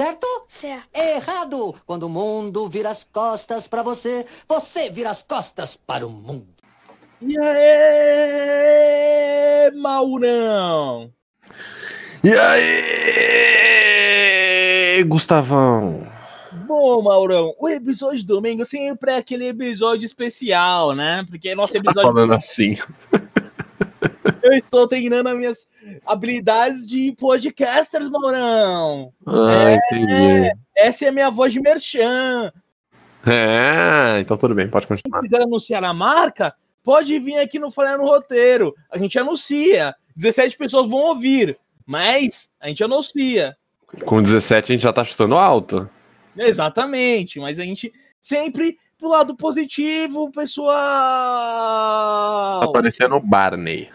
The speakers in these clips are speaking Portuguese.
Certo? Certo. Errado! Quando o mundo vira as costas pra você, você vira as costas para o mundo. E aí, Maurão? E aí, Gustavão? Bom, Maurão, o episódio de domingo sempre é aquele episódio especial, né? Porque nosso Você tá episódio. falando assim. Eu estou treinando as minhas habilidades de podcasters, Maurão. Ah, entendi. Essa é a minha voz de merchan. É, então tudo bem, pode continuar. quiser anunciar a marca, pode vir aqui no Falhar no Roteiro. A gente anuncia. 17 pessoas vão ouvir, mas a gente anuncia. Com 17 a gente já tá chutando alto. Exatamente, mas a gente sempre pro lado positivo, pessoal. Tá parecendo o Barney.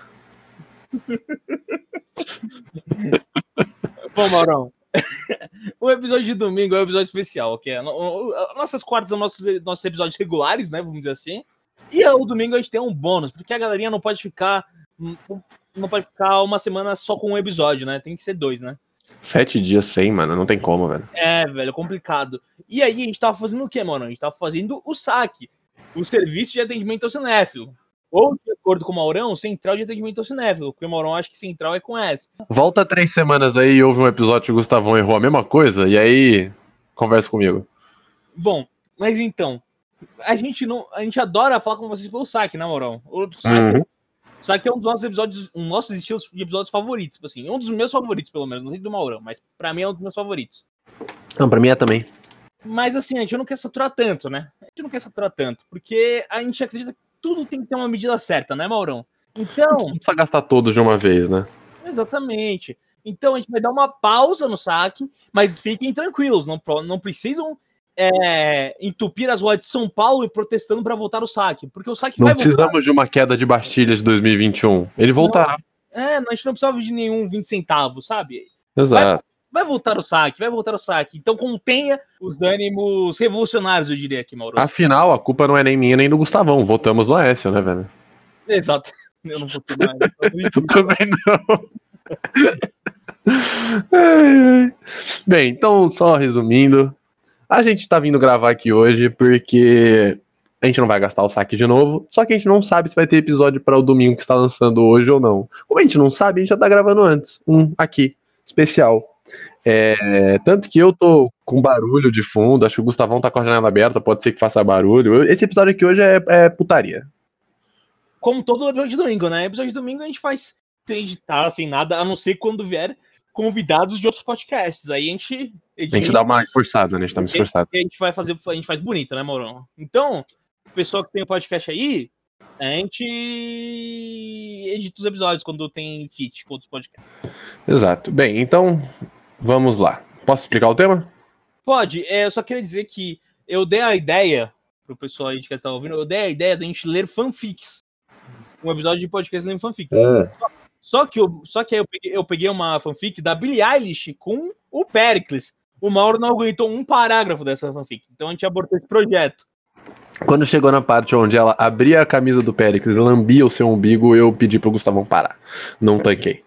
Bom, Maurão. o episódio de domingo é um episódio especial, ok? É Nossas quartas são nossos, nossos episódios regulares, né? Vamos dizer assim. E o domingo a gente tem um bônus, porque a galerinha não pode ficar. Não pode ficar uma semana só com um episódio, né? Tem que ser dois, né? Sete dias sem, mano, não tem como, velho. É, velho, é complicado. E aí a gente tava fazendo o quê, mano? A gente tava fazendo o SAC, o Serviço de Atendimento ao Cinéfilo. Ou, de acordo com o Maurão, Central de Atendimento ao Cinéfilo, porque o Maurão acha que Central é com S. Volta três semanas aí e houve um episódio que o Gustavão errou a mesma coisa, e aí conversa comigo. Bom, mas então, a gente não, a gente adora falar com vocês pelo SAC, né, Maurão? O SAC, Uhum. o SAC é um dos nossos episódios, um dos nossos estilos de episódios favoritos, tipo assim, um dos meus favoritos, pelo menos, não sei do Maurão, mas pra mim é um dos meus favoritos. Não, pra mim é também. Mas assim, a gente não quer saturar tanto, né? A gente não quer saturar tanto, porque a gente acredita que tudo tem que ter uma medida certa, né, Maurão? Então, Não precisa gastar todos de uma vez, né? exatamente. Então a gente vai dar uma pausa no saque, mas fiquem tranquilos, não, não precisam é, entupir as ruas de São Paulo e protestando para voltar o saque, porque o saque Não vai voltar. precisamos de uma queda de Bastilha de 2021. Ele voltará. É, a gente não precisava de nenhum 20 centavos, sabe? Exato. Vai voltar o saque, vai voltar o saque. Então contenha os ânimos revolucionários, eu diria aqui, Mauro. Afinal, a culpa não é nem minha nem do Gustavão. Votamos no Aécio, né, velho? Exato. Eu não vou mais. Eu também não. Bem, então, só resumindo, a gente tá vindo gravar aqui hoje porque a gente não vai gastar o saque de novo, só que a gente não sabe se vai ter episódio para o domingo que está lançando hoje ou não. Como a gente não sabe, a gente já tá gravando antes, um aqui, especial. É, tanto que eu tô com barulho de fundo, acho que o Gustavão tá com a janela aberta, pode ser que faça barulho. Esse episódio aqui hoje é, é putaria. Como todo episódio de domingo, né? Episódio de domingo a gente faz sem editar, sem nada, a não ser quando vier convidados de outros podcasts. Aí a gente. A gente dá uma esforçada, né? A gente tá me esforçado. a gente vai fazer, a gente faz bonito, né, Maurão? Então, o pessoal que tem o podcast aí, a gente edita os episódios quando tem feat com outros podcasts. Exato. Bem, então vamos lá. Posso explicar o tema? Pode, é, eu só queria dizer que eu dei a ideia, pro pessoal aí que está ouvindo, eu dei a ideia da gente ler fanfics. Um episódio de podcast lendo fanfic. Só que, eu, só que aí eu peguei, eu peguei uma fanfic da Billie Eilish com o Pericles. O Mauro não aguentou um parágrafo dessa fanfic. Então a gente abortou esse projeto. Quando chegou na parte onde ela abria a camisa do Péricles e lambia o seu umbigo, eu pedi pro Gustavão parar. Não tanquei.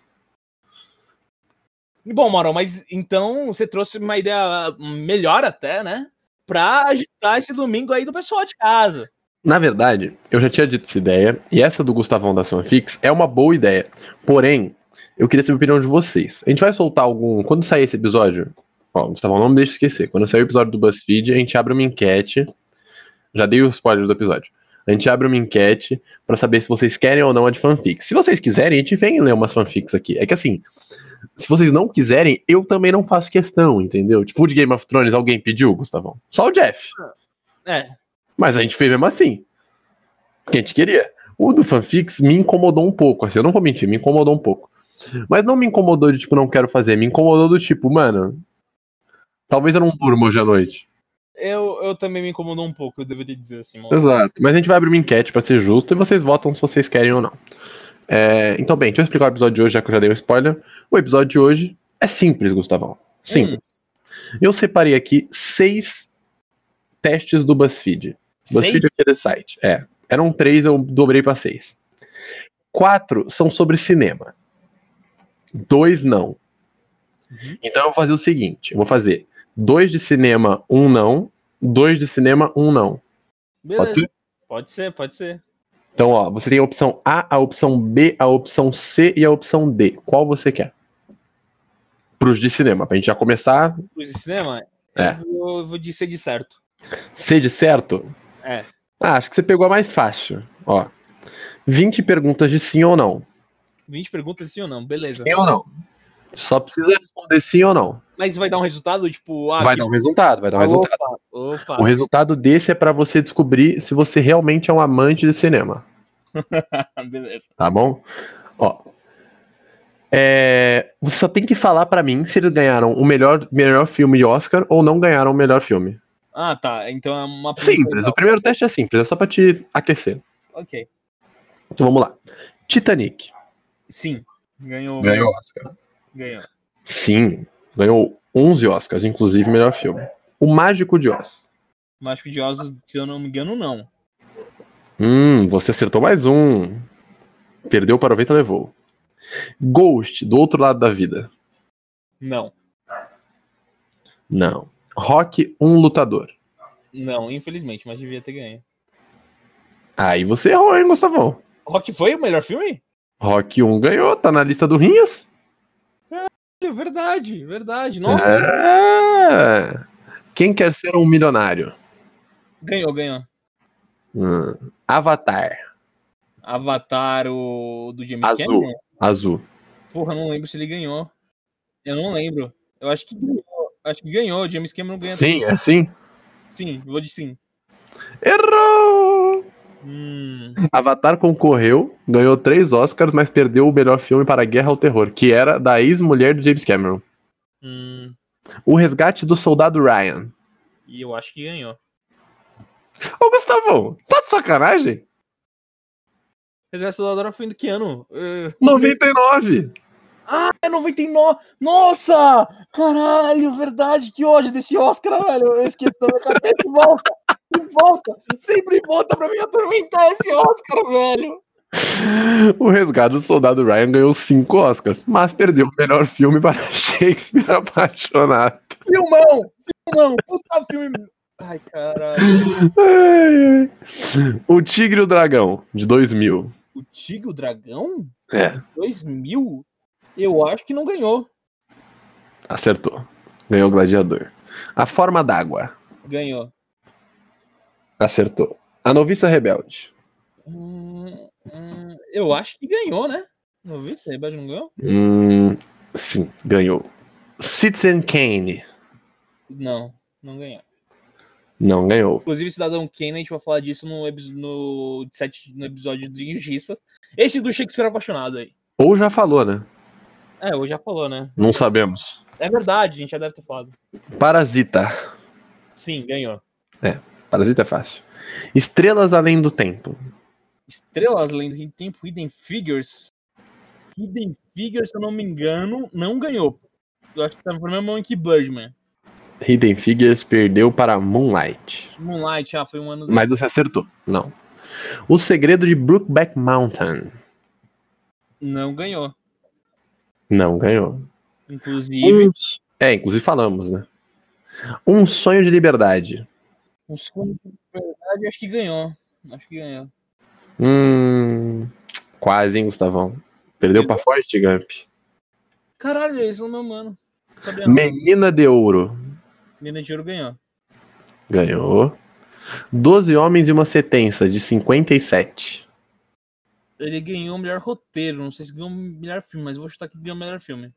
Bom, Mauro, mas então você trouxe uma ideia melhor até, né? Pra agitar esse domingo aí do pessoal de casa. Na verdade, eu já tinha dito essa ideia, e essa do Gustavão da Fanfix é uma boa ideia. Porém, eu queria saber a opinião de vocês. A gente vai soltar algum. Quando sair esse episódio, ó, Gustavão, não me deixe esquecer. Quando sair o episódio do BuzzFeed, a gente abre uma enquete. Já dei o spoiler do episódio. A gente abre uma enquete pra saber se vocês querem ou não a de fanfics. Se vocês quiserem, a gente vem ler umas fanfics aqui. É que assim, se vocês não quiserem, eu também não faço questão, entendeu? Tipo, o de Game of Thrones, alguém pediu, Gustavão? Só o Jeff. É, Mas a gente fez mesmo assim. Porque a gente queria. O do fanfics me incomodou um pouco, assim, eu não vou mentir, me incomodou um pouco. Mas não me incomodou de tipo, não quero fazer, me incomodou do tipo, mano. Talvez eu não durma hoje à noite. Eu, eu também me incomodou um pouco, eu deveria dizer assim, Mauro. Exato. Mas a gente vai abrir uma enquete pra ser justo e vocês votam se vocês querem ou não. É, então, bem, deixa eu explicar o episódio de hoje, já que eu já dei um spoiler. O episódio de hoje é simples, Gustavão. Simples. Eu separei aqui seis testes do BuzzFeed. BuzzFeed é aquele site. É. Eram três, eu dobrei pra seis. Quatro são sobre cinema. Dois não. Então eu vou fazer o seguinte: eu vou fazer dois de cinema, um não. Dois de cinema, um não. Beleza. Pode ser? Pode ser, pode ser. Então, ó, você tem a opção A, a opção B, a opção C e a opção D. Qual você quer? Pros de cinema, pra gente já começar. Os de cinema, É. eu vou, eu vou de ser de certo. C de certo? É. Ah, acho que você pegou a mais fácil. Ó. 20 perguntas de sim ou não. 20 perguntas sim ou não, beleza. Sim ou não? Só precisa responder sim ou não. Mas vai dar um resultado, tipo, ah, Vai que- dar um resultado, vai dar um resultado. Opa, opa. O resultado desse é pra você descobrir se você realmente é um amante de cinema, beleza. tá bom? Ó. É, você só tem que falar pra mim se eles ganharam o melhor, melhor filme de Oscar ou não ganharam o melhor filme. Ah, tá. Então é uma Simples, o primeiro teste é simples, é só pra te aquecer. Ok. Então vamos lá. Titanic. Sim. Ganhou. Ganhou Oscar. Ganhou. Sim, ganhou 11 Oscars, inclusive melhor filme. O Mágico de Oz. Mágico de Oz, se eu não me engano, não. Hum, você acertou mais um. Perdeu para o vento levou. Ghost, do outro lado da vida. Não. Não. Rock, um lutador. Não, infelizmente, mas devia ter ganho. Aí você errou, hein, Gustavão? Rock foi o melhor filme? Rock 1 ganhou, tá na lista do Rinhas. É verdade, verdade. Nossa, É. Quem quer ser um milionário? ganhou, ganhou. Hum. Avatar, Avatar, o do James Azul. Cameron? azul. Porra, não lembro se ele ganhou. Eu não lembro. Eu acho que ganhou. Acho que ganhou. James Cameron ganhou. Sim, é sim. Sim, vou de sim. Errou! Hum, Avatar concorreu, ganhou três Oscars, mas perdeu o melhor filme para Guerra ao Terror, que era da ex-mulher de James Cameron. hum, O Resgate do Soldado Ryan. e eu acho que ganhou. Ô, Gustavão, tá de sacanagem? Resgate da Dora foi do que ano? Eh, 99! É 99! Nossa! Caralho, verdade, que ódio desse Oscar, velho. Eu esqueci da minha cabeça e volta! E volta! Sempre volta pra me atormentar esse Oscar, velho! O Resgate do Soldado Ryan ganhou cinco Oscars, mas perdeu o melhor filme para Shakespeare Apaixonado. Filmão! Filmão! Puta filme! Ai, caralho. Ai, ai. O Tigre e o Dragão, de 2000. O Tigre o Dragão? É, 2000? Eu acho que não ganhou. acertou. Ganhou o Gladiador. A Forma d'Água. Ganhou. Acertou. A Noviça Rebelde. Hum, hum, eu acho que ganhou, né? Não vi se Rebelde não ganhou? Hum, sim, ganhou. Citizen Kane. Não, não ganhou. Não ganhou. Inclusive, Cidadão Kane, a gente vai falar disso no, no, no episódio de Injustiças. Esse do Shakespeare Apaixonado aí. Ou já falou, né? É, eu já falou, né? Não sabemos. É verdade, a gente já deve ter falado. Parasita. Sim, ganhou. Parasita é fácil. Estrelas Além do Tempo. Estrelas Além do Tempo, Hidden Figures. Hidden Figures, se eu não me engano, não ganhou. Eu acho que tá no mesmo mão que Birdman. Hidden Figures perdeu para Moonlight. Moonlight, ah, foi um ano. Mas você acertou. Não. O Segredo de Brookback Mountain. Não ganhou. Não ganhou. Inclusive, Um- É, inclusive falamos, né? Um Sonho de Liberdade. um segundo de verdade, acho que ganhou. Acho que ganhou. Hum. Quase, hein, Gustavão? Perdeu pra Forrest Gump. Caralho, eles são meu mano. Menina de Ouro. Mina de Ouro ganhou. Ganhou. Doze Homens e uma Sentença, de 57. Ele ganhou o melhor roteiro. Não sei se ganhou o melhor filme, mas vou chutar que ganhou o melhor filme.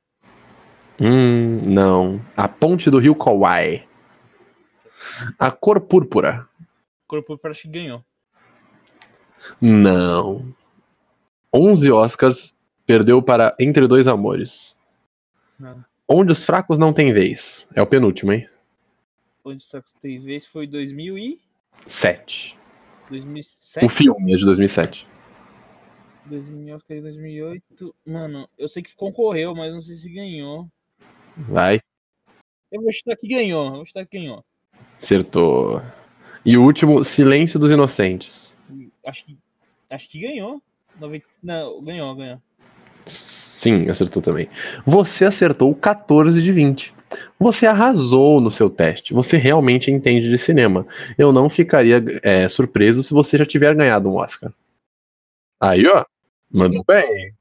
Hum, não. A Ponte do Rio Kauai. A Cor Púrpura. Corpo acho que ganhou. Não. 11 Oscars. Perdeu para Entre Dois Amores. Não. Onde os fracos não têm vez. É o penúltimo, hein? Onde só que teve vez foi 2000 e 7. 2007. O filme é de 2007. 2000, Oscar de 2008. Mano, eu sei que concorreu, mas não sei se ganhou. Vai. Eu vou chutar que ganhou. Eu vou chutar que ganhou. Acertou. E o último, Silêncio dos Inocentes. Acho que, acho que ganhou. 90 Não, ganhou, ganhou. Sim, acertou também. Você acertou 14 de 20. Você arrasou no seu teste. Você realmente entende de cinema. Eu não ficaria é, surpreso se você já tiver ganhado um Oscar. Aí, ó. Mandou bem.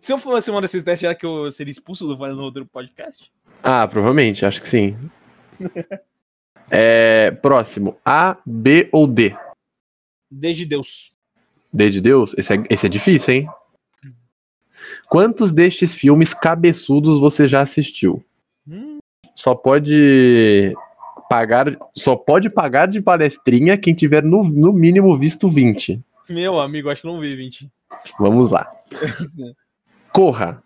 Se eu fosse uma desses testes, será que eu seria expulso do Vale no Roteiro Podcast? Ah, provavelmente, acho que sim. é, próximo. A, B ou D? Desde Deus. D de Deus? Esse é, esse é difícil, hein? Quantos destes filmes cabeçudos você já assistiu? Hum, Só pode pagar, só pode pagar de palestrinha quem tiver no, no mínimo visto 20. meu amigo, acho que não vi 20. Vamos lá. Corra,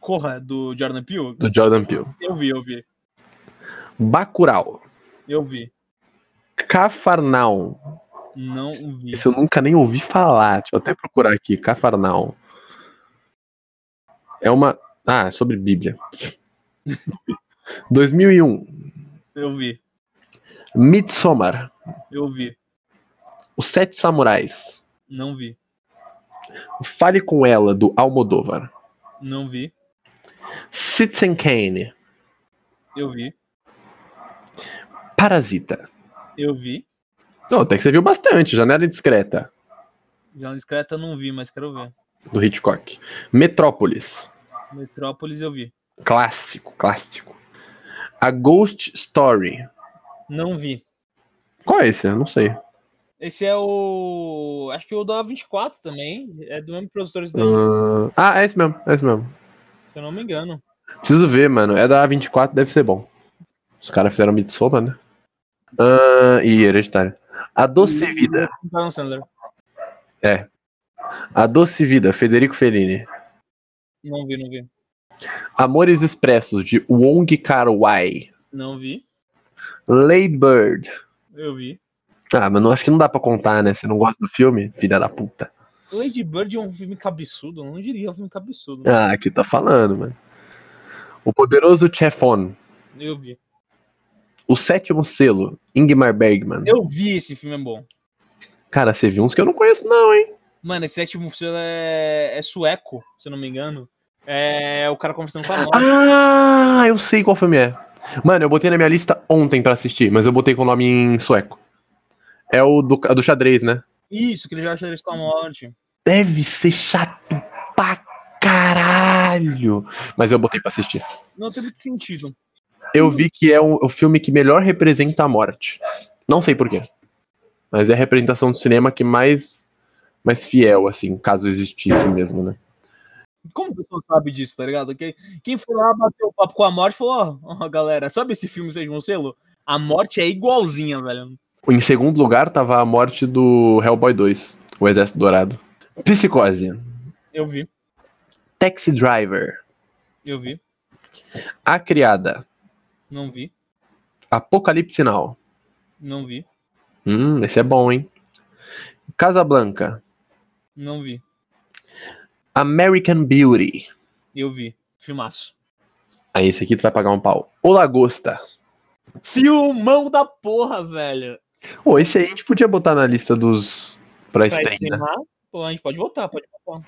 Corra, do Jordan Peele? do Jordan Peele. Eu vi, eu vi. Bacurau. Eu vi. Cafarnaum. Não vi. Esse eu nunca nem ouvi falar. Deixa eu até procurar aqui. Cafarnaum. É uma. Ah, é sobre Bíblia. 2001. Eu vi. Midsommar. Eu vi. Os Sete Samurais. Não vi. Fale com ela, do Almodóvar. Não vi. Citizen Kane. Eu vi. Parasita. Eu vi. Não, até que você viu bastante. Janela Indiscreta. Já discreta não vi, mas quero ver. Do Hitchcock. Metrópolis. Metrópolis eu vi. Clássico, clássico. A Ghost Story. Não vi. Qual é esse? Eu não sei. Esse é o. Acho que o da 24 também. É do mesmo produtor da. Ah, Ah, é esse mesmo, é esse mesmo. Se eu não me engano. Preciso ver, mano. É da A24, deve ser bom. Os caras fizeram Midsommar, né? Ah, e Hereditário. A Doce Vida. Adam Sandler. A Doce Vida, Federico Fellini. Não vi, não vi. Amores Expressos, de Wong Kar-wai. Não vi. Lady Bird. Eu vi. Ah, mas não, acho que não dá pra contar, né? Você não gosta do filme? Filha da puta. Lady Bird é um filme cabeçudo. Eu não diria um filme cabeçudo. Ah, aqui tá falando, mano. O Poderoso Chefon. Eu vi. O Sétimo Selo, Ingmar Bergman. Eu vi esse filme, é bom. Cara, você viu uns que eu não conheço, não, hein? Mano, esse sétimo filme é, é sueco, se eu não me engano. É o cara conversando com a morte. Ah, eu sei qual filme é. Mano, eu botei na minha lista ontem pra assistir, mas eu botei com o nome em sueco. É o do, do xadrez, né? Isso, que ele já achou eles com a morte. Deve ser chato pra caralho. Mas eu botei pra assistir. Não tem muito sentido. Eu vi que é o, o filme que melhor representa a morte. Não sei porquê. Mas é a representação do cinema que mais, mais fiel, assim, caso existisse mesmo, né? Como a pessoa sabe disso, tá ligado? Quem, quem foi lá, bateu o papo com a morte, falou: Ó, ó, galera, sabe esse filme Sétimo Selo? A morte é igualzinha, velho. Em segundo lugar tava a morte do Hellboy 2, O Exército Dourado. Psicose. Eu vi, Taxi Driver. eu vi, A Criada. não vi, Apocalipse Now. não vi, Hum, esse é bom, hein? Casablanca. não vi, American Beauty. eu vi. Filmaço. Aí esse aqui tu vai pagar um pau. O Lagosta. Filmão da porra, velho. Pô, esse aí a gente podia botar na lista dos pra Pra estreia, né? pô, a gente pode voltar, pode voltar.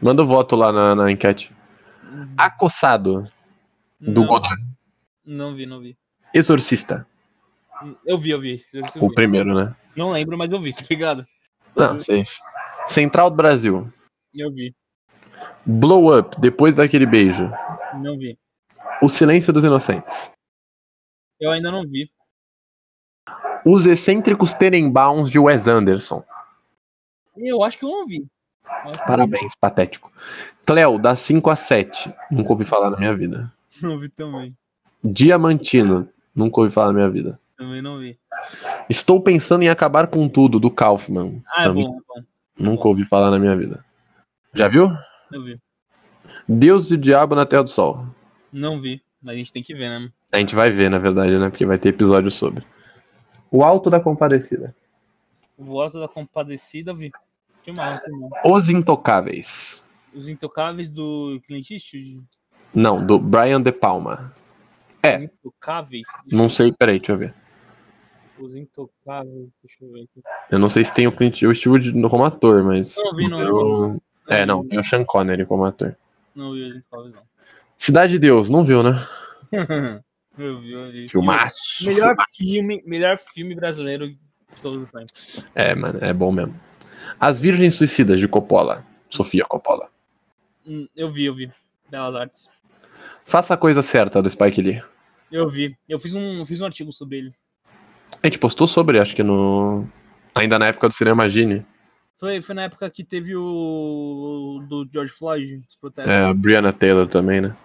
Manda o voto lá na, na enquete. Acossado, do Não, Godard. não vi, não vi. Exorcista. Eu vi, eu vi. Eu vi. O primeiro, né? Não lembro, mas eu vi, tá ligado? Não, safe. Central do Brasil. Eu vi, Blow Up, depois daquele beijo. não vi. O Silêncio dos Inocentes. Eu ainda não vi. Os Excêntricos Tenenbaums de Wes Anderson. Eu acho que eu não vi. Eu acho que Parabéns, patético. Cleo, das 5 a 7. Nunca ouvi falar na minha vida. Não vi também. Diamantino. Nunca ouvi falar na minha vida. Também não vi. Estou pensando em acabar com tudo, do Kaufman. Ah, é Também bom, é bom. Nunca ouvi falar na minha vida. Já viu? Eu vi. Deus e o Diabo na Terra do Sol. Não vi, mas a gente tem que ver, né? A gente vai ver, na verdade, né? Porque vai ter episódio sobre. O Alto da Compadecida. O Voto da Compadecida, vi. Que mal, que mal. Os Intocáveis. Os Intocáveis do Clint Eastwood. Não, do Brian De Palma. É. Os Intocáveis. Deixa Não sei, peraí, deixa eu ver. Os Intocáveis, deixa eu ver aqui. Eu não sei se tem o Clint Eastwood como ator, mas. Não vi, não vi. Eu- É, não, tem o Sean Connery como ator. Não vi os Intocáveis, não. Cidade de Deus, não viu, né? eu vi, eu vi. Filmaço. Melhor filme, melhor filme brasileiro de todos os tempos. É, mano, é bom mesmo. As Virgens Suicidas de Coppola. Sofia Coppola. Hum, Eu vi, eu vi. Belas Artes. Faça a coisa certa do Spike Lee. Eu vi. Eu fiz um, fiz um artigo sobre ele. A gente postou sobre, acho que no. Ainda na época do Cinema Gine. Foi, foi na época que teve o. do George Floyd, os protestos. É, a Brianna Taylor também, né?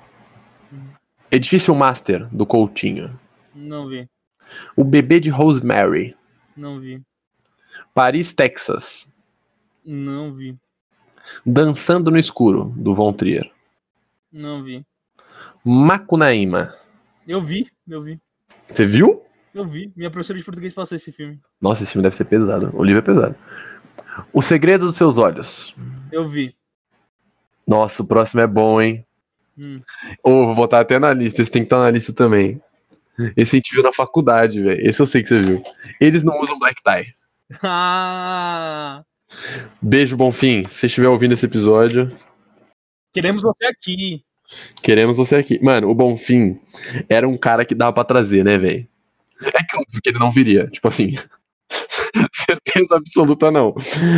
Edifício Master, do Coutinho. Não vi, O Bebê de Rosemary. não vi, Paris, Texas. não vi, Dançando no Escuro, do Von Trier. não vi. Macunaíma. Eu vi, eu vi, Você viu? eu vi. Minha professora de português passou esse filme. Nossa, esse filme deve ser pesado. O livro é pesado. O Segredo dos Seus Olhos. Eu vi. Nossa, o próximo é bom, hein? Hum. Ô, vou botar até na lista. Esse tem que estar na lista também. Esse a gente viu na faculdade, velho. Esse eu sei que você viu. Eles não usam black tie. Ah! Beijo, Bonfim. Se você estiver ouvindo esse episódio, Queremos você aqui. queremos você aqui. Mano, o Bonfim era um cara que dava pra trazer, né, velho? É que óbvio que ele não viria. Tipo assim. Certeza absoluta não.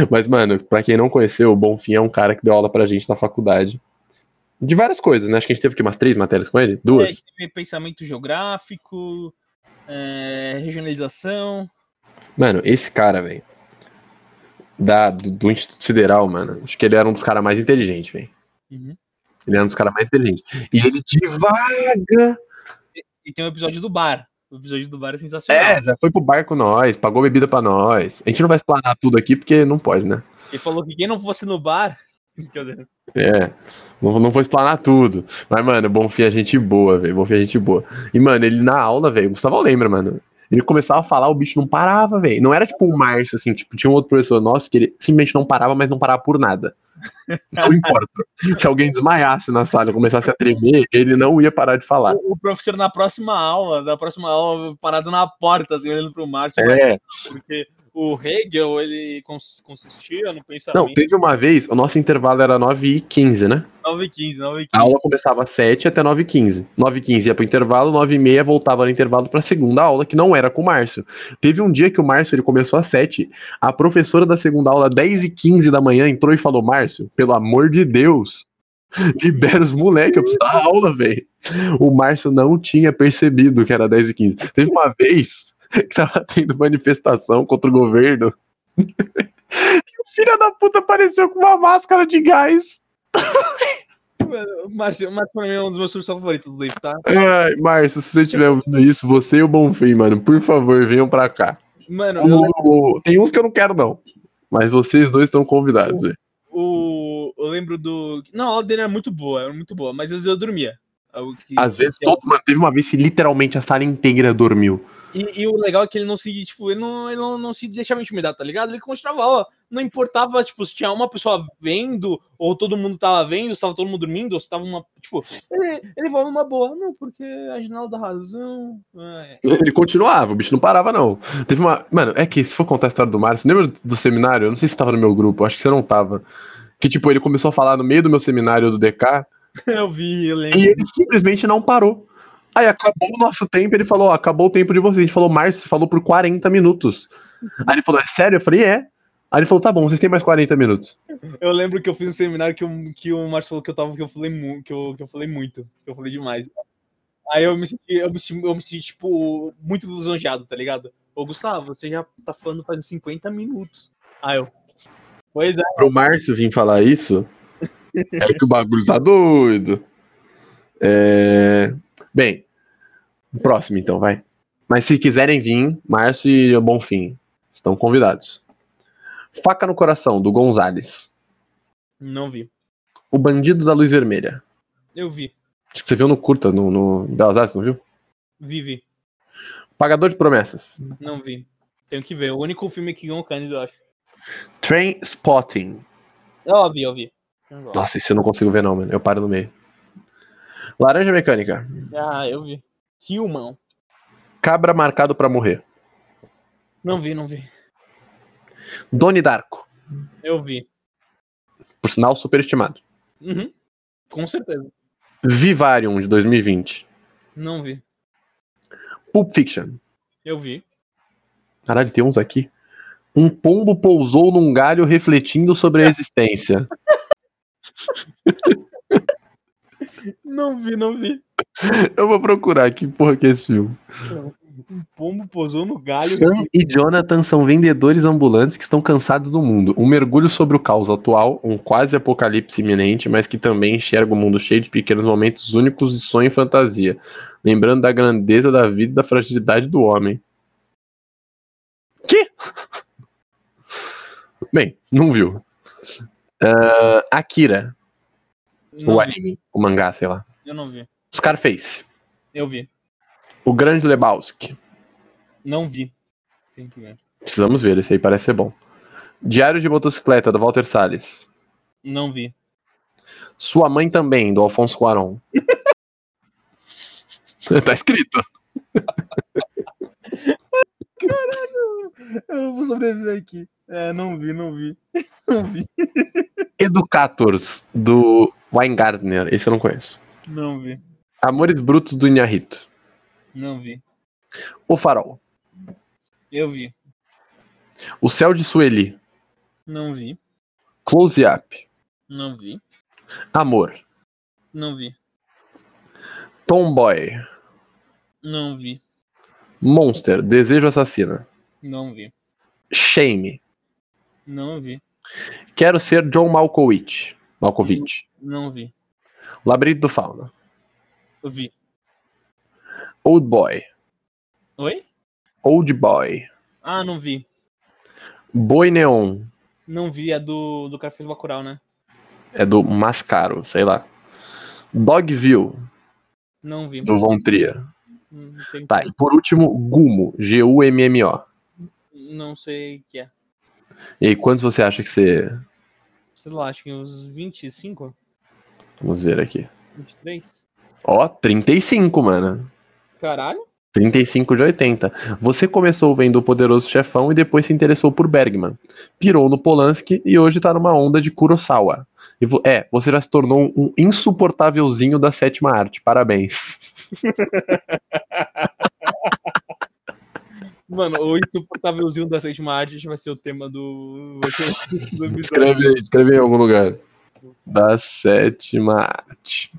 Mas, mano, pra quem não conheceu, o Bonfim é um cara que deu aula pra gente na faculdade. De várias coisas, né? Acho que a gente teve aqui umas três matérias com ele? Duas? É, teve pensamento geográfico, é, regionalização. Mano, esse cara, velho. Da, do, do Instituto Federal, mano. Acho que ele era um dos caras mais inteligentes, velho. Uhum. Ele era um dos caras mais inteligentes. E ele divaga. E tem o episódio do bar. O episódio do bar é sensacional. É, já foi pro bar com nós, pagou bebida pra nós. A gente não vai explanar tudo aqui porque não pode, né? Ele falou que quem não fosse no bar. É, não, não vou explanar tudo. Mas, mano, Bonfim é gente boa, velho. Bonfim é gente boa. E, mano, ele na aula, velho, o Gustavo lembra, mano. Ele começava a falar, o bicho não parava, velho. Não era tipo o Márcio, assim, tipo, tinha um outro professor nosso que ele simplesmente não parava, mas não parava por nada. Não importa. Se alguém desmaiasse na sala e começasse a tremer, ele não ia parar de falar. O, o professor na próxima aula, na próxima aula, parado na porta, assim, olhando pro Márcio, É, porque o Hegel, ele cons- consistia no pensamento não, teve uma vez, o nosso intervalo era 9 e 15, né? 9 e 15, 9 e 15. A aula começava às 7 até 9 e 15. 9 e 15 ia pro intervalo, 9 e meia voltava no intervalo pra segunda aula, que não era com o Márcio. Teve um dia que o Márcio ele começou às 7, a professora da segunda aula, 10 e 15 da manhã, entrou e falou: Márcio, pelo amor de Deus, libera os moleques, eu preciso dar aula, velho. O Márcio não tinha percebido que era 10 e 15. Teve uma vez que tava tendo manifestação contra o governo. E o filho da puta apareceu com uma máscara de gás. Márcio, Márcio pra mim é um dos meus professores favoritos do livro, tá? Ai, Márcio, se você estiver ouvindo isso, você e o Bonfim, mano, por favor, venham pra cá. Mano, eu, O- Tem uns que eu não quero, não. Mas vocês dois estão convidados. velho. o, eu lembro do. Não, a aula dele era muito boa, era muito boa, mas às vezes eu dormia. Às vezes, todo, mano, teve uma vez que literalmente a sala inteira dormiu. E, e o legal é que ele não se, tipo, ele não, ele não, não se deixava intimidar, tá ligado? Ele continuava aula. Não importava, tipo, se tinha uma pessoa vendo, ou todo mundo tava vendo, se tava todo mundo dormindo, ou se tava uma. Tipo, ele, ele falava uma boa, não, porque a Ginaldo dá razão. É. Ele continuava, o bicho não parava, não. Teve uma. Mano, é que se for contar a história do Márcio, lembra do, seminário? Eu não sei se você tava no meu grupo, acho que você não tava. Que, tipo, ele começou a falar no meio do meu seminário do DK Eu vi, eu lembro. e ele simplesmente não parou. Aí acabou o nosso tempo, ele falou, ó, acabou o tempo de vocês. A gente falou, Márcio, você falou por 40 minutos. Aí ele falou, é sério? Eu falei, é. Aí ele falou, tá bom, vocês têm mais 40 minutos. Eu lembro que eu fiz um seminário que, eu, que o Márcio falou que eu tava, que eu falei, que eu, que eu falei muito, que eu falei demais. Aí eu me senti, eu me senti, eu me senti, tipo, muito lisonjeado, tá ligado? Ô, Gustavo, você já tá falando faz uns 50 minutos. Aí eu. Pois é. Pro Márcio vir falar isso, é que o bagulho tá doido. É... Bem, próximo então, vai. Mas se quiserem vir, Márcio e Bonfim estão convidados. Faca no Coração, do Gonzales. Não vi. O Bandido da Luz Vermelha. Eu vi. Acho que você viu no curta, no, no Belas Artes, não viu? Vi, vi. Pagador de Promessas. Não vi. Tenho que ver. O único filme que ganhou o Candido, eu acho. Train Spotting. Eu vi, eu vi. Nossa, esse eu não consigo ver não, mano. Eu paro no meio. Laranja Mecânica. Ah, eu vi. Filmão. Cabra Marcado pra Morrer. Não vi, não vi. Doni Darko. Eu vi. Por sinal, superestimado. Uhum. Com certeza. Vivarium, de 2020. Não vi. Pulp Fiction. Eu vi. Caralho, tem uns aqui. Um pombo pousou num galho refletindo sobre a existência. Não vi, não vi. Eu vou procurar que porra que é esse filme. Um pombo posou no galho. Sam e Jonathan são vendedores ambulantes que estão cansados do mundo. Um mergulho sobre o caos atual, um quase apocalipse iminente, mas que também enxerga o mundo cheio de pequenos momentos únicos de sonho e fantasia, lembrando da grandeza da vida e da fragilidade do homem. Que? Bem, não viu. Ah, Akira, Não o vi. anime, o mangá, sei lá. Eu não vi. Scarface, Eu vi. o Grande Lebowski. Não vi. Tem que ver. Precisamos ver, esse aí parece ser bom. Diário de Motocicleta, do Walter Salles. Não vi. Sua mãe também, do Alfonso Cuarón. tá escrito. Eu vou sobreviver aqui. É, não vi, não vi. Não vi. Educators, do Weingartner. Esse eu não conheço. Não vi. Amores Brutos, do Inharito. Não vi. O Farol. Eu vi. O Céu de Sueli. Não vi. Close Up. Não vi. Amor. Não vi. Tomboy. Não vi. Monster, Desejo Assassino. Não vi. Shame. Não vi. Quero ser John Malkovich. Malkovich. Não vi. Labirinto do Fauna. Eu vi. Old Boy. Oi? Old Boy. Ah, não vi. Boi Neon. Não vi. É do, do cara que fez Bacurau, né? É do Mascaro, sei lá. Dogville, Não vi. do Von Trier. Hum, Tá, e por último, Gumo. G-U-M-M-O. Não sei o que é. E aí, quantos você acha que você. Sei lá, acho que uns 25? Vamos ver aqui. 23? Ó, 35, mano. Caralho? 35 de 80. Você começou vendo o Poderoso Chefão e depois se interessou por Bergman. Pirou no Polanski e hoje tá numa onda de Kurosawa. E vo- é, você já se tornou um insuportávelzinho da sétima arte. Parabéns. Mano, o insuportávelzinho da sétima arte vai ser o tema do. Vai ser o título do episódio. Escreve aí, escreve em algum lugar. Da sétima arte.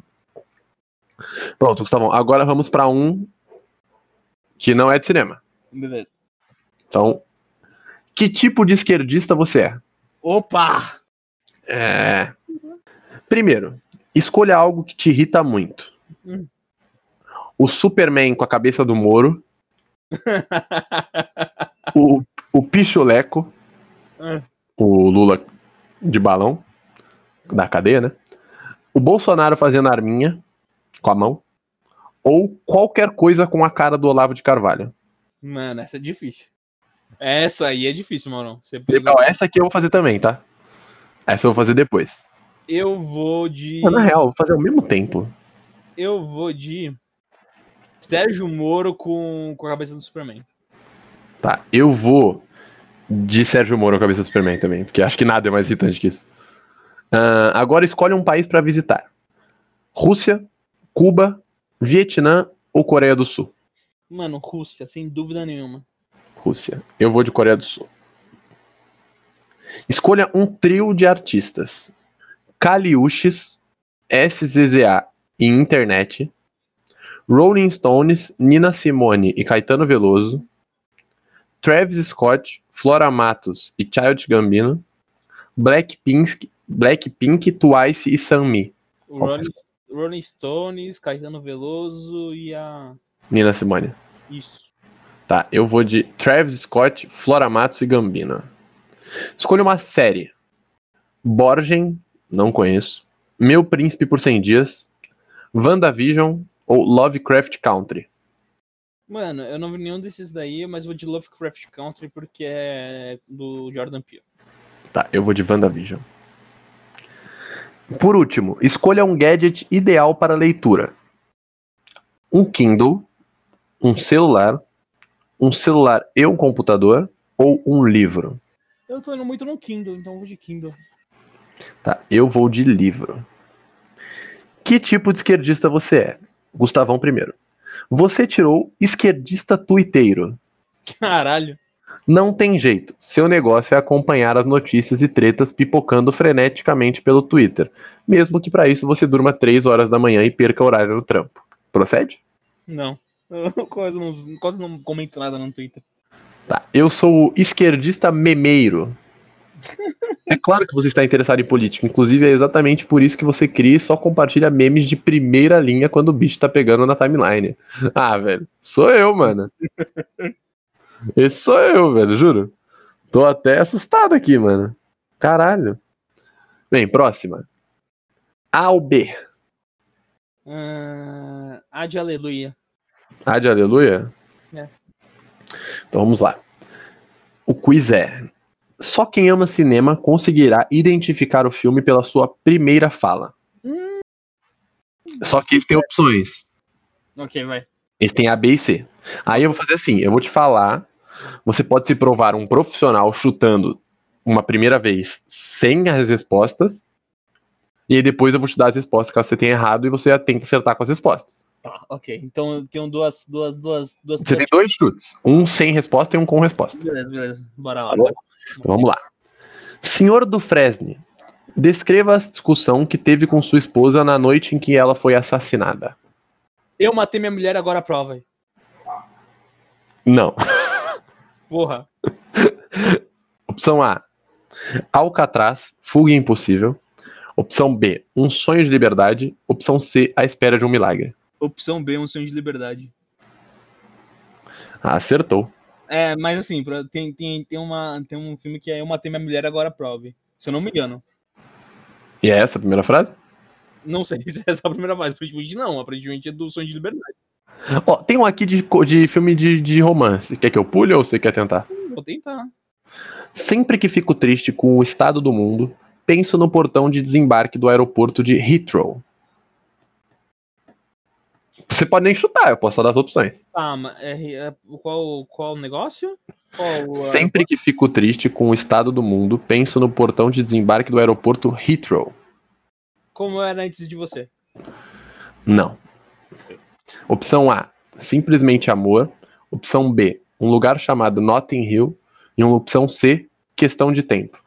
Pronto, Gustavão. Agora vamos pra um que não é de cinema. Beleza. Então, que tipo de esquerdista você é? Opa! É. Primeiro, escolha algo que te irrita muito. Hum. O Superman com a cabeça do Moro. o, o Pichuleco. Ah. O Lula de balão. Da cadeia, né? O Bolsonaro fazendo arminha com a mão. Ou qualquer coisa com a cara do Olavo de Carvalho. Mano, essa é difícil. Essa aí é difícil, Maurão. Você pegou- essa aqui eu vou fazer também, tá? Essa eu vou fazer depois. Eu vou de. Mas, na real, vou fazer ao mesmo tempo. Eu vou de. Sérgio Moro com, com a cabeça do Superman. Tá, eu vou de Sérgio Moro, cabeça do Superman também, porque acho que nada é mais irritante que isso. Ah, agora escolhe um país pra visitar: Rússia, Cuba, Vietnã ou Coreia do Sul? Mano, Rússia, sem dúvida nenhuma. Rússia. Eu vou de Coreia do Sul. Escolha um trio de artistas: Kaliushis, SZA e Internet, Rolling Stones, Nina Simone e Caetano Veloso, Travis Scott, Flora Matos e Child Gambino, Blackpink, Blackpink, Twice e Qual Rolling, Rolling Stones, Caetano Veloso e a. Nina Simone. Isso. Tá, eu vou de Travis Scott, Flora Matos e Gambino. Escolha uma série. Borgen, não conheço. Meu Príncipe por 100 Dias. WandaVision ou Lovecraft Country. Mano, eu não vi nenhum desses daí, mas vou de Lovecraft Country porque é do Jordan Peele. Tá, eu vou de WandaVision. Por último, escolha um gadget ideal para leitura. Um Kindle, um celular, um celular e um computador ou um livro. Eu tô indo muito no Kindle, então vou de Kindle. Tá, eu vou de livro. Que tipo de esquerdista você é? Gustavão primeiro. Você tirou esquerdista tuiteiro. Caralho. Não tem jeito. Seu negócio é acompanhar as notícias e tretas pipocando freneticamente pelo Twitter. Mesmo que para isso você durma 3 horas da manhã e perca horário no trampo. Procede? Não. Eu quase não, quase não comento nada no Twitter. Tá. Eu sou o esquerdista memeiro. É claro que você está interessado em política. Inclusive, é exatamente por isso que você cria e só compartilha memes de primeira linha quando o bicho tá pegando na timeline. Ah, velho. Sou eu, mano. Esse sou eu, velho, juro. Tô até assustado aqui, mano. Caralho. Bem, próxima. A ou B? Uh, a de aleluia. A de aleluia? É. Então vamos lá. O quiz é: só quem ama cinema conseguirá identificar o filme pela sua primeira fala. Hum. Só que eles têm opções. Ok, vai. Eles têm A, B e C. Aí eu vou fazer assim: eu vou te falar. Você pode se provar um profissional chutando uma primeira vez sem as respostas. E aí depois eu vou te dar as respostas caso você tenha errado e você tenta acertar com as respostas. Tá, ok. Então eu tenho duas, duas, duas, duas. Você tem dois chutes. Um sem resposta e um com resposta. Beleza, beleza. Bora lá. Tá? Então vamos lá. Senhor do Fresne, descreva a discussão que teve com sua esposa na noite em que ela foi assassinada. Eu matei minha mulher, agora prova. aí. Não. Porra. Opção A: Alcatraz, fuga impossível. Opção B: Um sonho de liberdade. Opção C: A espera de um milagre. Opção B, um sonho de liberdade. Ah, acertou. É, mas assim, tem, tem, tem, uma, tem um filme que é Eu Matei Minha Mulher, agora prove. Se eu não me engano. E é essa a primeira frase? Não sei se é essa a primeira fase. Aparentemente não. Aparentemente é do sonho de liberdade. Ó, tem um aqui de, de filme de, de romance. Quer que eu pule ou você quer tentar? Vou tentar. Sempre que fico triste com o estado do mundo, penso no portão de desembarque do aeroporto de Heathrow. Você pode nem chutar, eu posso só dar as opções. Tá, mas é, é- qual, qual negócio? Qual, a- Sempre que fico triste com o estado do mundo, penso no portão de desembarque do aeroporto Heathrow. Como era antes de você? Não. Opção A, simplesmente amor. Opção B, um lugar chamado Notting Hill. E uma opção C, questão de tempo.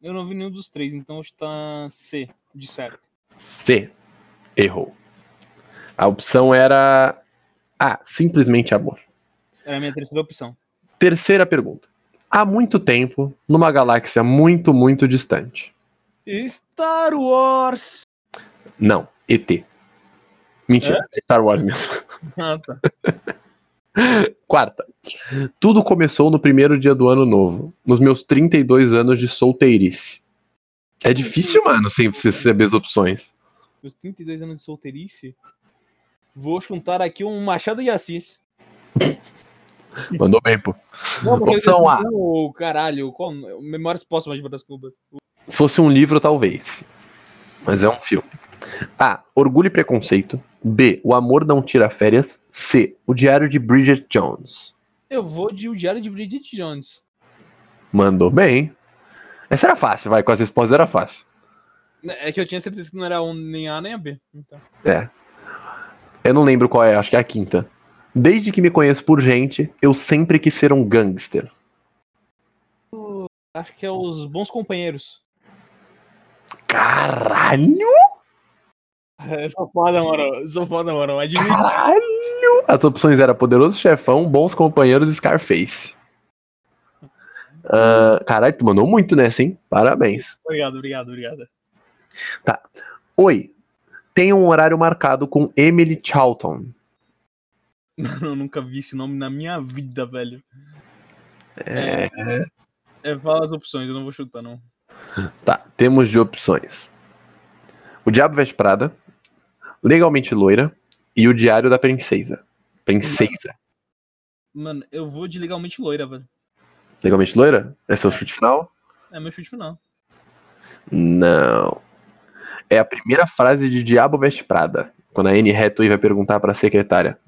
Eu não vi nenhum dos três, então está C, de certo. C, errou. A opção era A, simplesmente amor. Era a minha terceira opção. Terceira pergunta. Há muito tempo, numa galáxia muito, muito distante. Star Wars! Não, ET. Mentira, é Star Wars mesmo. Ah, tá. Quarta. Tudo começou no primeiro dia do ano novo, nos meus 32 anos de solteirice. É difícil, mano, sem você saber as opções. Meus 32 anos de solteirice. Vou juntar aqui um Machado de Assis. Mandou bem, pô. Não, Opção A. O caralho, qual, Memórias Póstumas de das Cubas. Se fosse um livro, talvez. Mas é um filme. A. Orgulho e Preconceito. B. O Amor Não Tira Férias. C. O Diário de Bridget Jones. Eu vou de O Diário de Bridget Jones. Mandou bem. Essa era fácil, vai. Com as respostas era fácil. É que eu tinha certeza que não era um, nem A nem a B. Então. É. Eu não lembro qual é, acho que é a quinta. Desde que me conheço por gente, eu sempre quis ser um gangster. Acho que é Os Bons Companheiros. Caralho! Eu sou foda, mano. Eu sou foda, mano. Admito. Caralho! As opções eram Poderoso Chefão, Bons Companheiros e Scarface. Ah, caralho, tu mandou muito nessa, hein? Parabéns. Obrigado, obrigado, obrigado. Oi, tenho um horário marcado com Emily Charlton. Eu nunca vi esse nome na minha vida, velho. É, É, fala as opções, eu não vou chutar, não. tá, temos de opções. O Diabo Veste Prada, Legalmente Loira e O Diário da Princesa. Princesa. Mano, eu vou de legalmente loira, velho. Legalmente Loira? É seu chute final? É meu chute final. Não. É a primeira frase de Diabo Veste Prada, quando a Anne Hathaway vai perguntar pra secretária.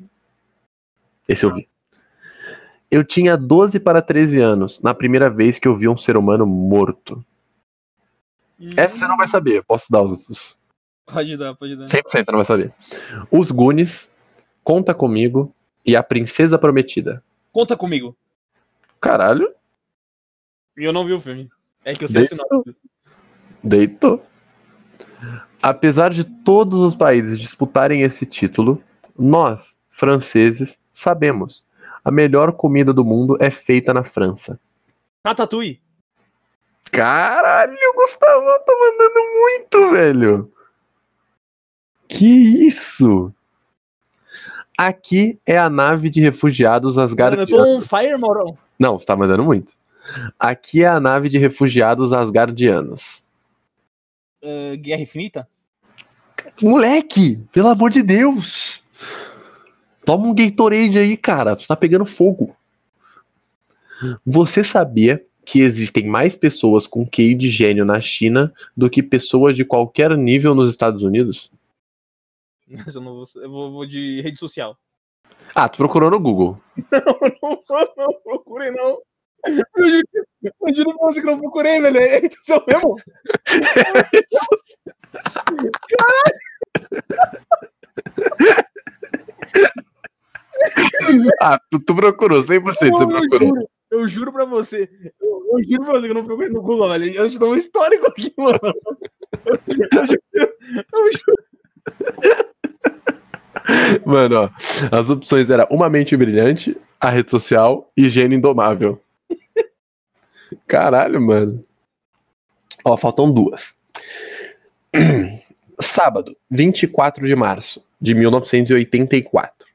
Esse eu vi. Eu tinha 12 para 13 anos, na primeira vez que eu vi um ser humano morto. Essa você não vai saber, posso dar os. Pode dar, pode dar. 100% você não vai saber. Os Goonies, Conta Comigo e A Princesa Prometida. Conta comigo. Caralho, E eu não vi o filme. É que eu sei esse nome. deitou. Apesar de todos os países disputarem esse título, nós, franceses, sabemos. A melhor comida do mundo é feita na França. Ratatouille. Caralho, o Gustavão tá mandando muito, velho. Que isso? Aqui é a nave de refugiados Mano, eu tô on fire, Maurão. Não, você tá mandando muito. Aqui é a nave de refugiados Asgardianos. Uh, Guerra Infinita? Moleque, pelo amor de Deus. Toma um Gatorade aí, cara. Tu tá pegando fogo. Você sabia que existem mais pessoas com QI de gênio na China do que pessoas de qualquer nível nos Estados Unidos? Mas eu não vou. Eu vou, vou de rede social. Ah, tu procurou no Google. não, não procurei, não. Eu juro, eu juro pra você que não procurei, velho. É rede social mesmo? ah, tu, tu procurou, 100% você Não, eu procurou. juro, eu juro pra você. Eu, eu juro pra você que eu não procurei no Google, velho. Eu te dou um histórico aqui, mano. Eu juro, eu juro. Mano, ó, as opções eram Uma Mente Brilhante, a rede social e Gênio Indomável. Caralho, mano. Ó, faltam duas. Sábado, 24 de março de 1984.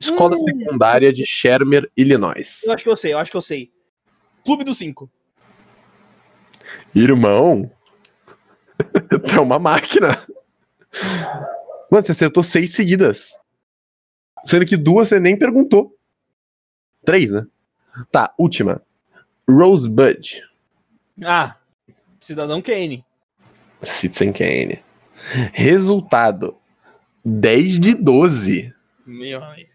Escola Hum. Secundária de Shermer, Illinois. Eu acho que eu sei, eu acho que eu sei. Clube dos Cinco. Irmão, tu é uma máquina. Mano, você acertou seis seguidas. Sendo que duas você nem perguntou. Três, né? Tá, última. Rosebud. Ah, Cidadão Kane. Citizen Kane. Resultado: 10 de 12. Meu amigo.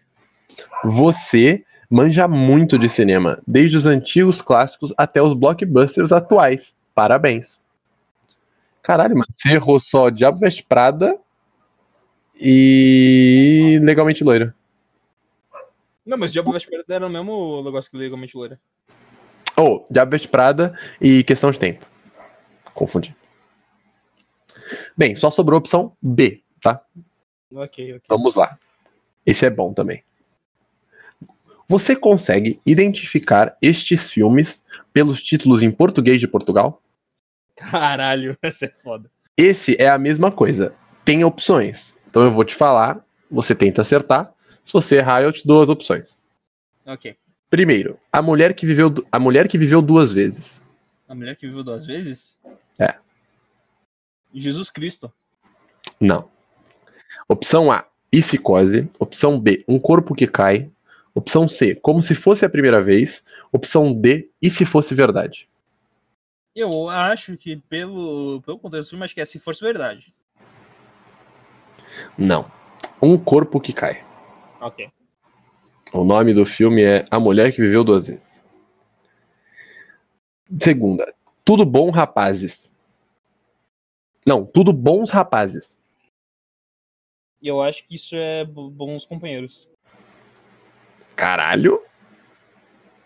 Você manja muito de cinema, desde os antigos clássicos até os blockbusters atuais. Parabéns. Caralho, mano, você errou só Diabo Veste Prada e Legalmente Loira. Não, mas Diabo Veste Prada era o mesmo negócio que legalmente loira. Ou, Diabo Veste Prada e Questão de Tempo. Confundi. Bem, só sobrou a opção B, tá? Ok, ok. Vamos lá. Esse é bom também. Você consegue identificar estes filmes pelos títulos em português de Portugal? Caralho, essa é foda. Esse é a mesma coisa. Tem opções. Então eu vou te falar, você tenta acertar. Se você errar, eu te dou as opções. Ok. Primeiro, a mulher que viveu, a mulher que viveu duas vezes. A mulher que viveu duas vezes? É. Jesus Cristo. Não. Opção A, psicose. Opção B, um corpo que cai. Opção C, como se fosse a primeira vez. Opção D, e se fosse verdade. Eu acho que pelo, pelo contexto do filme, acho que é se fosse verdade. Não. Um corpo que cai. Ok. O nome do filme é A Mulher que Viveu Duas Vezes. Segunda, Tudo Bom Rapazes. Não, Tudo Bons Rapazes. Eu acho que isso é bo- bons companheiros. Caralho.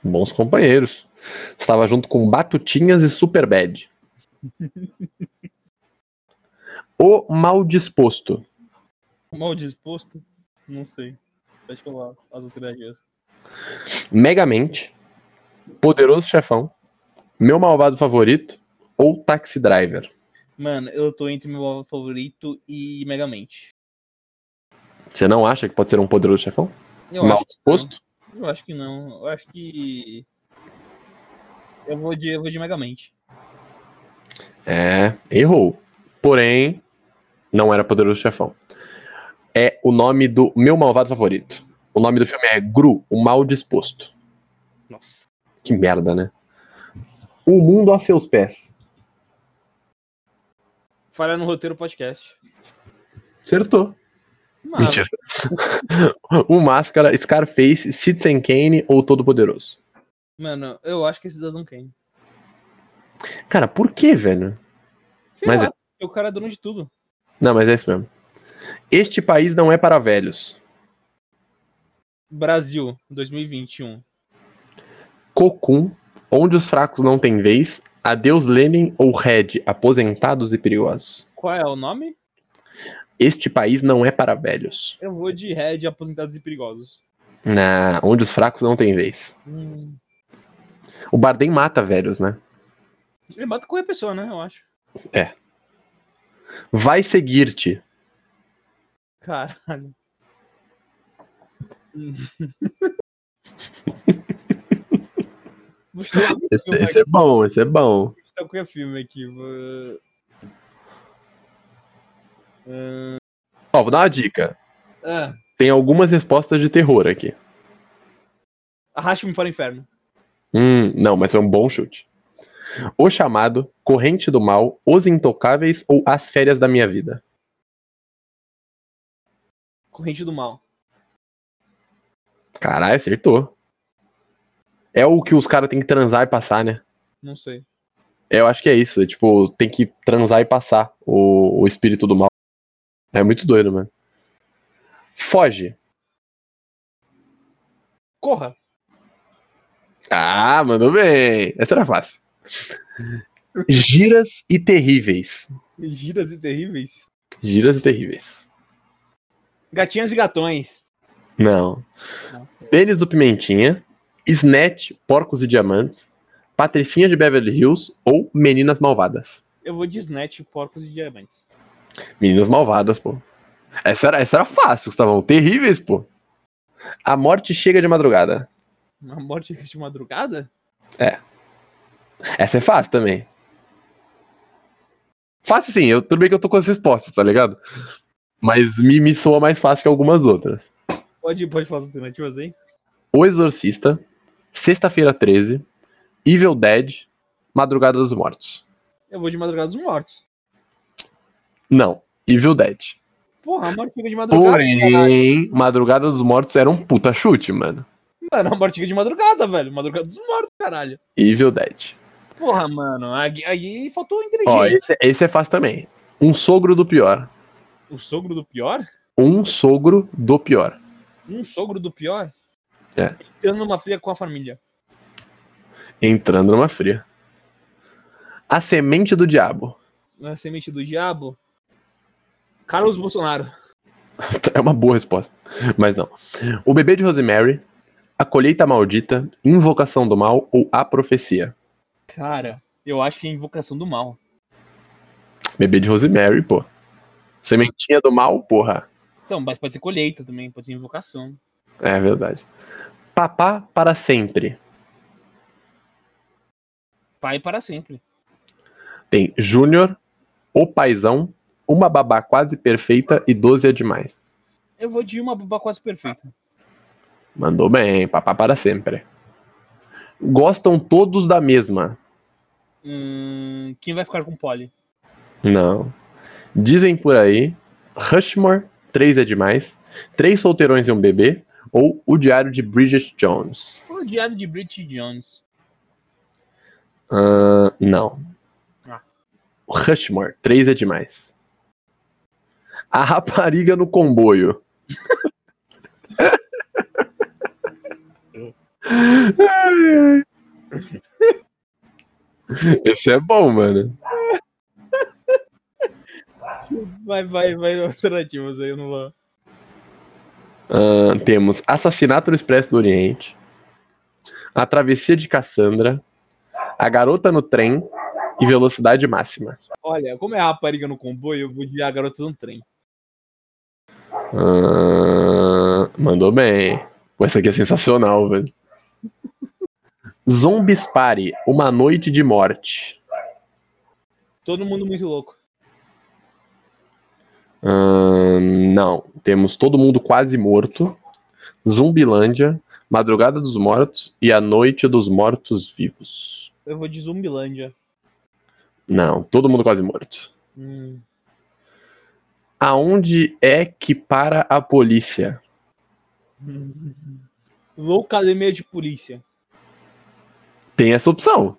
Bons companheiros. Estava junto com Batutinhas e Superbad. o Mal Disposto. Mal disposto? Não sei. Pode falar as alternativas. Megamente. Poderoso Chefão. Meu Malvado Favorito. Ou Taxi Driver. Mano, eu tô entre meu favorito e Megamente. Você não acha que pode ser um Poderoso Chefão? Eu Mal Disposto? eu acho que não. Eu acho que. Eu vou de, eu vou de Megamente. É, errou. Porém, não era Poderoso Chefão. É o nome do meu malvado favorito. O nome do filme é Gru, o Mal Disposto. Nossa. Que merda, né? O mundo a seus pés. Falha no roteiro podcast. Acertou. Mas, Mentira. o Máscara, Scarface, Citizen Kane ou Todo Poderoso. Mano, eu acho que é Cidadão Kane. Cara, por que, velho? Sei Mas lá, o cara é dono de tudo. Não, mas é isso mesmo. Este país não é para velhos. Brasil, 2021. Cocum, onde os fracos não têm vez, Adeus Lenin ou Red, aposentados e perigosos. Qual é o nome? Este país não é para velhos. Eu vou de Red, aposentados e perigosos. Na, onde os fracos não têm vez. Hum. O Bardem mata velhos, né? Ele mata qualquer pessoa, né? Eu acho. Vai seguir-te. Caralho. Esse, esse é bom, esse é bom. Vou chutar qualquer filme aqui. Vou... Ó, vou dar uma dica. ah, Tem algumas respostas de terror aqui. Arraste-me para o inferno. Hum, não, mas foi um bom chute. O chamado, Corrente do Mal, Os Intocáveis ou As Férias da Minha Vida. Corrente do mal. Caralho, acertou. É o que os caras têm que transar e passar, né? Não sei. Eu acho que é isso. É, tipo, tem que transar e passar o, o espírito do mal. É muito doido, mano. Foge. Corra. Ah, mandou bem. Essa era fácil. Giras e terríveis. Giras e terríveis. Giras e terríveis. Gatinhas e gatões. Não. Não. Pênis do Pimentinha. Snatch, Porcos e Diamantes. Patricinha de Beverly Hills ou Meninas Malvadas. Eu vou de Snatch, Porcos e Diamantes. Meninas Malvadas, pô. Essa era, essa era fácil, Gustavão. Terríveis, pô. A morte chega de madrugada. Uma morte de madrugada? Essa é fácil também. Fácil sim, eu, tudo bem que eu tô com as respostas, tá ligado? Mas me, me soa mais fácil que algumas outras. Pode, pode falar as alternativas aí? O Exorcista, Sexta-feira 13, Evil Dead, Madrugada dos Mortos. Eu vou de Madrugada dos Mortos. Não, Evil Dead. Porra, a morte chega de madrugada. caralho. Porém, Madrugada dos Mortos era um puta chute, mano. Mano, a morte chega de madrugada, velho. Madrugada dos Mortos, caralho. Evil Dead. Porra, mano. Aí, aí faltou Ó, inteligência. esse, esse é fácil também. Um sogro do pior. O sogro do pior? Um sogro do pior. Um sogro do pior? É. Entrando numa fria com a família. Entrando numa fria. A semente do diabo. Na semente do diabo. Carlos Bolsonaro. É uma boa resposta. Mas não. O bebê de Rosemary, a colheita maldita, invocação do mal ou a profecia. Cara, eu acho que é invocação do mal. Bebê de Rosemary, pô. Sementinha do mal, porra. Então, mas pode ser colheita também, pode ser invocação. É verdade. Papá para sempre. Pai para sempre. Tem Júnior, O Paizão, Uma Babá Quase Perfeita e 12 é Demais. Eu vou de uma babá quase perfeita. Mandou bem, papá para sempre. Gostam todos da mesma. Hum, quem vai ficar com Polly? Não. Dizem por aí, Rushmore, 3 é demais, Três Solteirões e um Bebê, ou O Diário de Bridget Jones. O diário de Bridget Jones. Ahn, não. Ah. Rushmore, 3 é demais. A Rapariga no Comboio. Esse é bom, mano. Vai, vai, vai alternativas aí, eu não vou. Ahn, temos Assassinato no Expresso do Oriente, A Travessia de Cassandra, A Garota no Trem e Velocidade Máxima. Olha, como é a rapariga no comboio, eu vou de a garota no trem. Ahn, mandou bem. Pô, Essa aqui é sensacional, velho. Zombies Party, Uma Noite de Morte. Todo mundo muito louco. Não, temos Todo Mundo Quase Morto, Zumbilândia, Madrugada dos Mortos e A Noite dos Mortos Vivos. Eu vou de Zumbilândia. Não, Todo Mundo Quase Morto. Hum, Aonde é que para a polícia? Loucademia de polícia. Tem essa opção.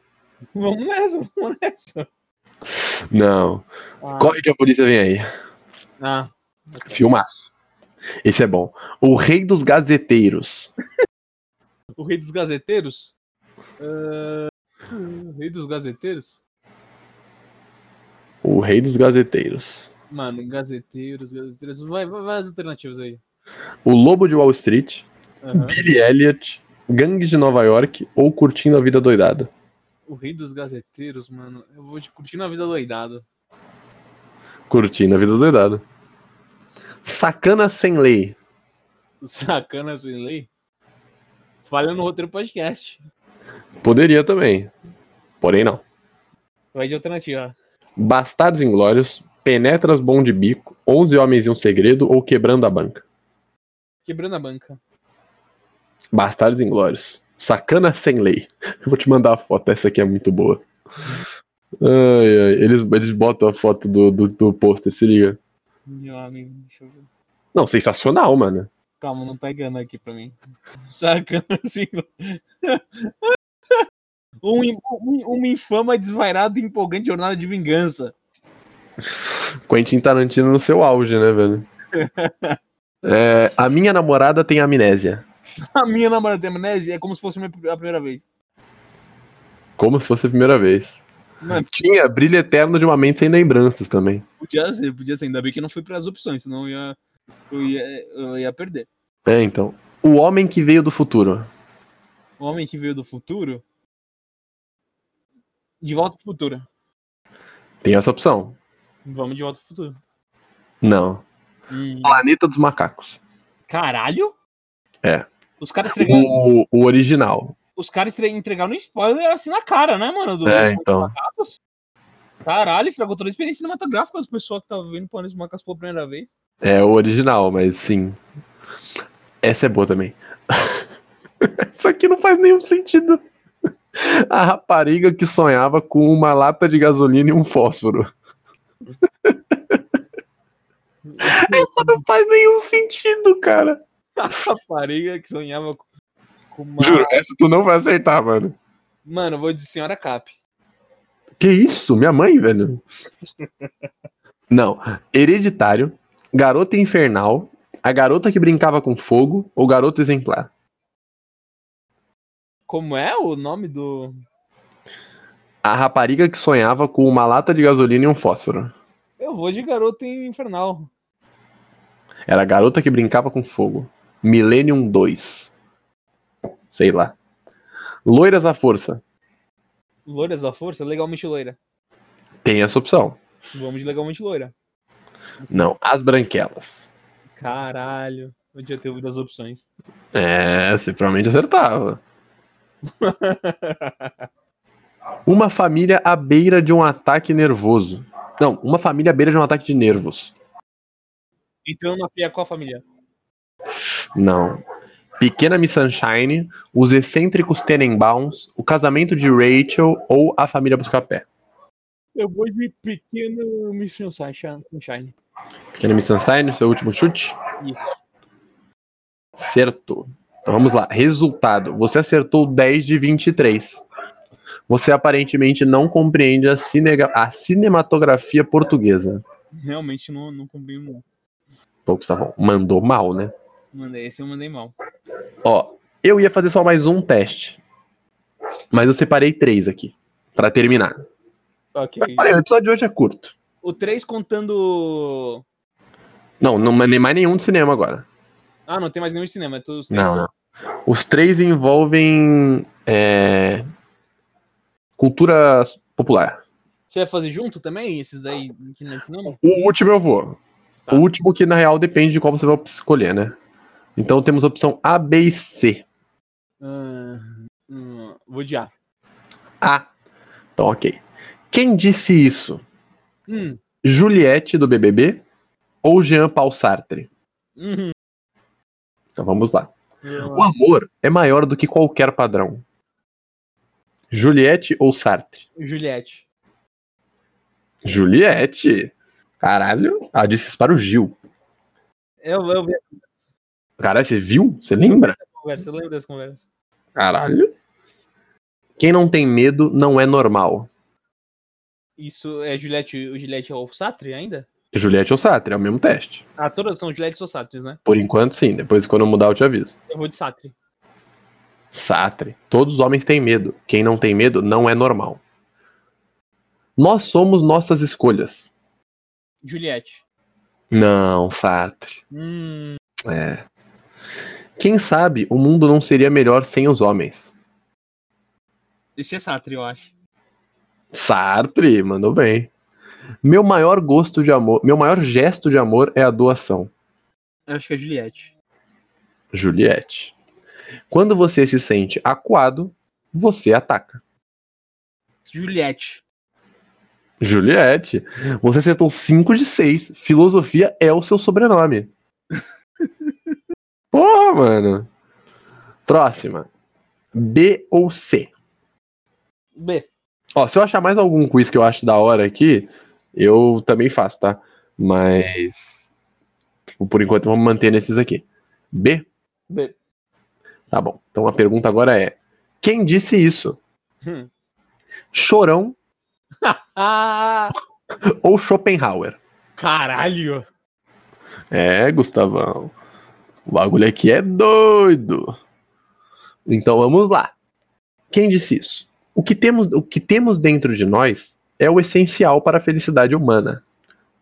Vamos nessa, vamos nessa. Não. Ah, Corre que a polícia vem aí. Ah, Filmaço. Esse é bom. O Rei dos Gazeteiros. O Rei dos Gazeteiros? Uh, o Rei dos Gazeteiros? O Rei dos Gazeteiros. Mano, Gazeteiros, Gazeteiros. Vai, vai, vai as alternativas aí. O Lobo de Wall Street, Aham. Billy Elliot, Gangues de Nova York ou Curtindo a Vida Doidada. O Rei dos Gazeteiros, mano. Eu vou te curtir na vida doidado. Curtindo a Vida Doidada. Sacana Sem Lei. Sacana sem lei? Falha no roteiro podcast. Poderia também. Porém, não. Vai de alternativa. Bastardos Inglórios, Penetras Bom de Bico, 11 Homens e um Segredo ou Quebrando a Banca. Quebrando a banca. Bastardos Inglórios. Sacana Sem Lei. Eu vou te mandar a foto, essa aqui é muito boa. Ai, ai, Eles, eles botam a foto do, do, do pôster, se liga. Deixa eu ver. Não, sensacional, mano. Calma, não tá enganando aqui pra mim. Sacana assim. Um, um- uma infama, desvairada e empolgante jornada de vingança. Quentin Tarantino no seu auge, né, velho? É, a minha namorada tem amnésia. A minha namorada tem amnésia é como se fosse a primeira vez. Como se fosse a primeira vez. Mano, Tinha brilho eterno de uma mente sem lembranças também. podia ser, podia ser. Ainda bem que não fui pras opções, senão eu ia, eu ia, eu ia perder. É, então. O homem que veio do futuro. O homem que veio do futuro. De volta pro futuro. Tem essa opção. Vamos de volta pro futuro. Não. Hum, Planeta dos Macacos. Caralho? É. Os caras O, o original. Os caras entre- entregaram um spoiler assim na cara, né, mano? Do, É, dos então. macacos. Caralho, estragou toda a experiência cinematográfica das pessoas que estavam vendo Planeta dos Macacos pela primeira vez. É o original, mas sim. Essa é boa também. Isso aqui não faz nenhum sentido. A rapariga que sonhava com uma lata de gasolina e um fósforo. Essa não faz nenhum sentido, cara. A rapariga que sonhava com com uma. Juro, essa tu não vai acertar, mano. Mano, eu vou de Senhora Cap. Que isso? Minha mãe, velho? Não. Hereditário, Garota Infernal, A Garota que Brincava com Fogo ou Garota Exemplar. Como é o nome do. A rapariga que sonhava com uma lata de gasolina e um fósforo. Eu vou de Garota Infernal. Era a Garota que Brincava com Fogo. Millennium 2. Sei lá. Loiras à Força. Loiras da Força? Legalmente loira. Tem essa opção. Vamos de legalmente loira. Não. As Branquelas. Caralho. Eu tinha ter ouvido as opções. É, você provavelmente acertava. Uma família à beira de um ataque nervoso. Não, uma família à beira de um ataque de nervos. Então na Pia qual família? Não. Pequena Miss Sunshine, Os Excêntricos Tenenbaums, O Casamento de Rachel ou A Família Buscapé. Eu vou de pequeno Mission Sunshine. Pequena Miss Sunshine, seu último chute? Isso. Acertou. Então vamos lá. Resultado. Você acertou 10 de 23. Você aparentemente não compreende a, cinega- a cinematografia portuguesa. Realmente não, não combino. não. Pô, Gustavão, mandou mal, né? Mandei, esse eu mandei mal. Ó, eu ia fazer só mais um teste. Mas eu separei três aqui. Pra terminar. Ok. Olha, o episódio de hoje é curto. O 3 contando. Não, não nem mais nenhum de cinema agora. Ah, não tem mais nenhum de cinema. É todos os três. Não, não. Os três envolvem é, cultura popular. Você vai fazer junto também? Esses daí que não é de cinema? O último eu vou. Tá. O último que na real depende de qual você vai escolher, né? Então temos a opção A, B e C. Ah, hum, vou de A. A. Então, ok. Quem disse isso? Hum, Juliette do BBB ou Jean Paul Sartre? uhum. Então vamos lá. O amor é maior do que qualquer padrão. Juliette ou Sartre? Juliette. Juliette. Caralho. Ah, disse isso para o Gil. Eu, eu vi Caralho, você viu? Você lembra? conversa, eu lembro dessa conversa. Caralho. Quem não tem medo não é normal. Isso é Juliette, o Juliette é o Sartre ainda? Juliette ou Sartre, é o mesmo teste. Ah, todas são Juliette ou Sartres, né? Por enquanto, sim. Depois, quando eu mudar, eu te aviso. Eu vou de Sartre. Sartre. Todos os homens têm medo. Quem não tem medo não é normal. Nós somos nossas escolhas. Juliette. Não, Sartre. Hum, É. Quem sabe o mundo não seria melhor sem os homens? esse é Sartre, eu acho. Sartre, mandou bem. Meu maior gosto de amor, meu maior gesto de amor é a doação. Eu acho que é Juliette. Juliette. Quando você se sente acuado, você ataca. Juliette. Juliette, você acertou 5 de 6. Filosofia é o seu sobrenome. Porra, mano. Próxima. B ou C? B. Ó, se eu achar mais algum quiz que eu acho da hora aqui, eu também faço, tá? Mas. tipo, por enquanto, vamos manter nesses aqui. B? B. Tá bom. Então a pergunta agora é: quem disse isso? Hum. Chorão ou Schopenhauer? caralho. É, Gustavão. O bagulho aqui é doido. Então vamos lá. Quem disse isso? O que temos, o que temos dentro de nós é o essencial para a felicidade humana.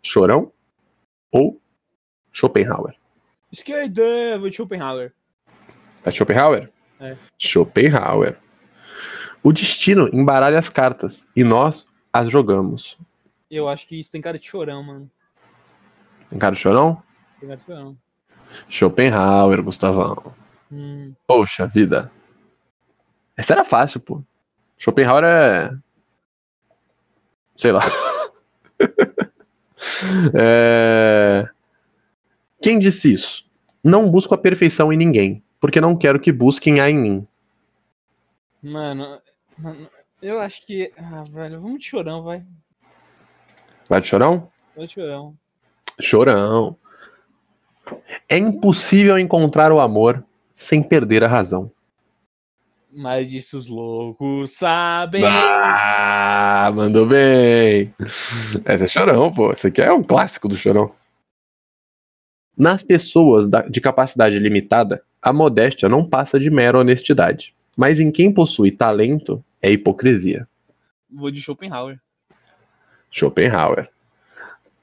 Chorão ou Schopenhauer? Esquerda, Schopenhauer. É Schopenhauer? É. Schopenhauer. O destino embaralha as cartas e nós as jogamos. Eu acho que isso tem cara de chorão, mano. Tem cara de chorão? Tem cara de chorão. Schopenhauer, Gustavão. Hum. Poxa vida. Essa era fácil, pô. Schopenhauer é. Sei lá. É... Quem disse isso? Não busco a perfeição em ninguém, porque não quero que busquem a em mim. Mano, mano, eu acho que. Ah, velho, vamos de chorão, vai. Vai de chorão? Vai de chorão. Chorão. É impossível encontrar o amor sem perder a razão. Mas disso os loucos sabem. Ah, mandou bem. Essa é chorão, pô. Esse aqui é um clássico do chorão. Nas pessoas de capacidade limitada, a modéstia não passa de mera honestidade. Mas em quem possui talento, é hipocrisia. Vou de Schopenhauer. Schopenhauer.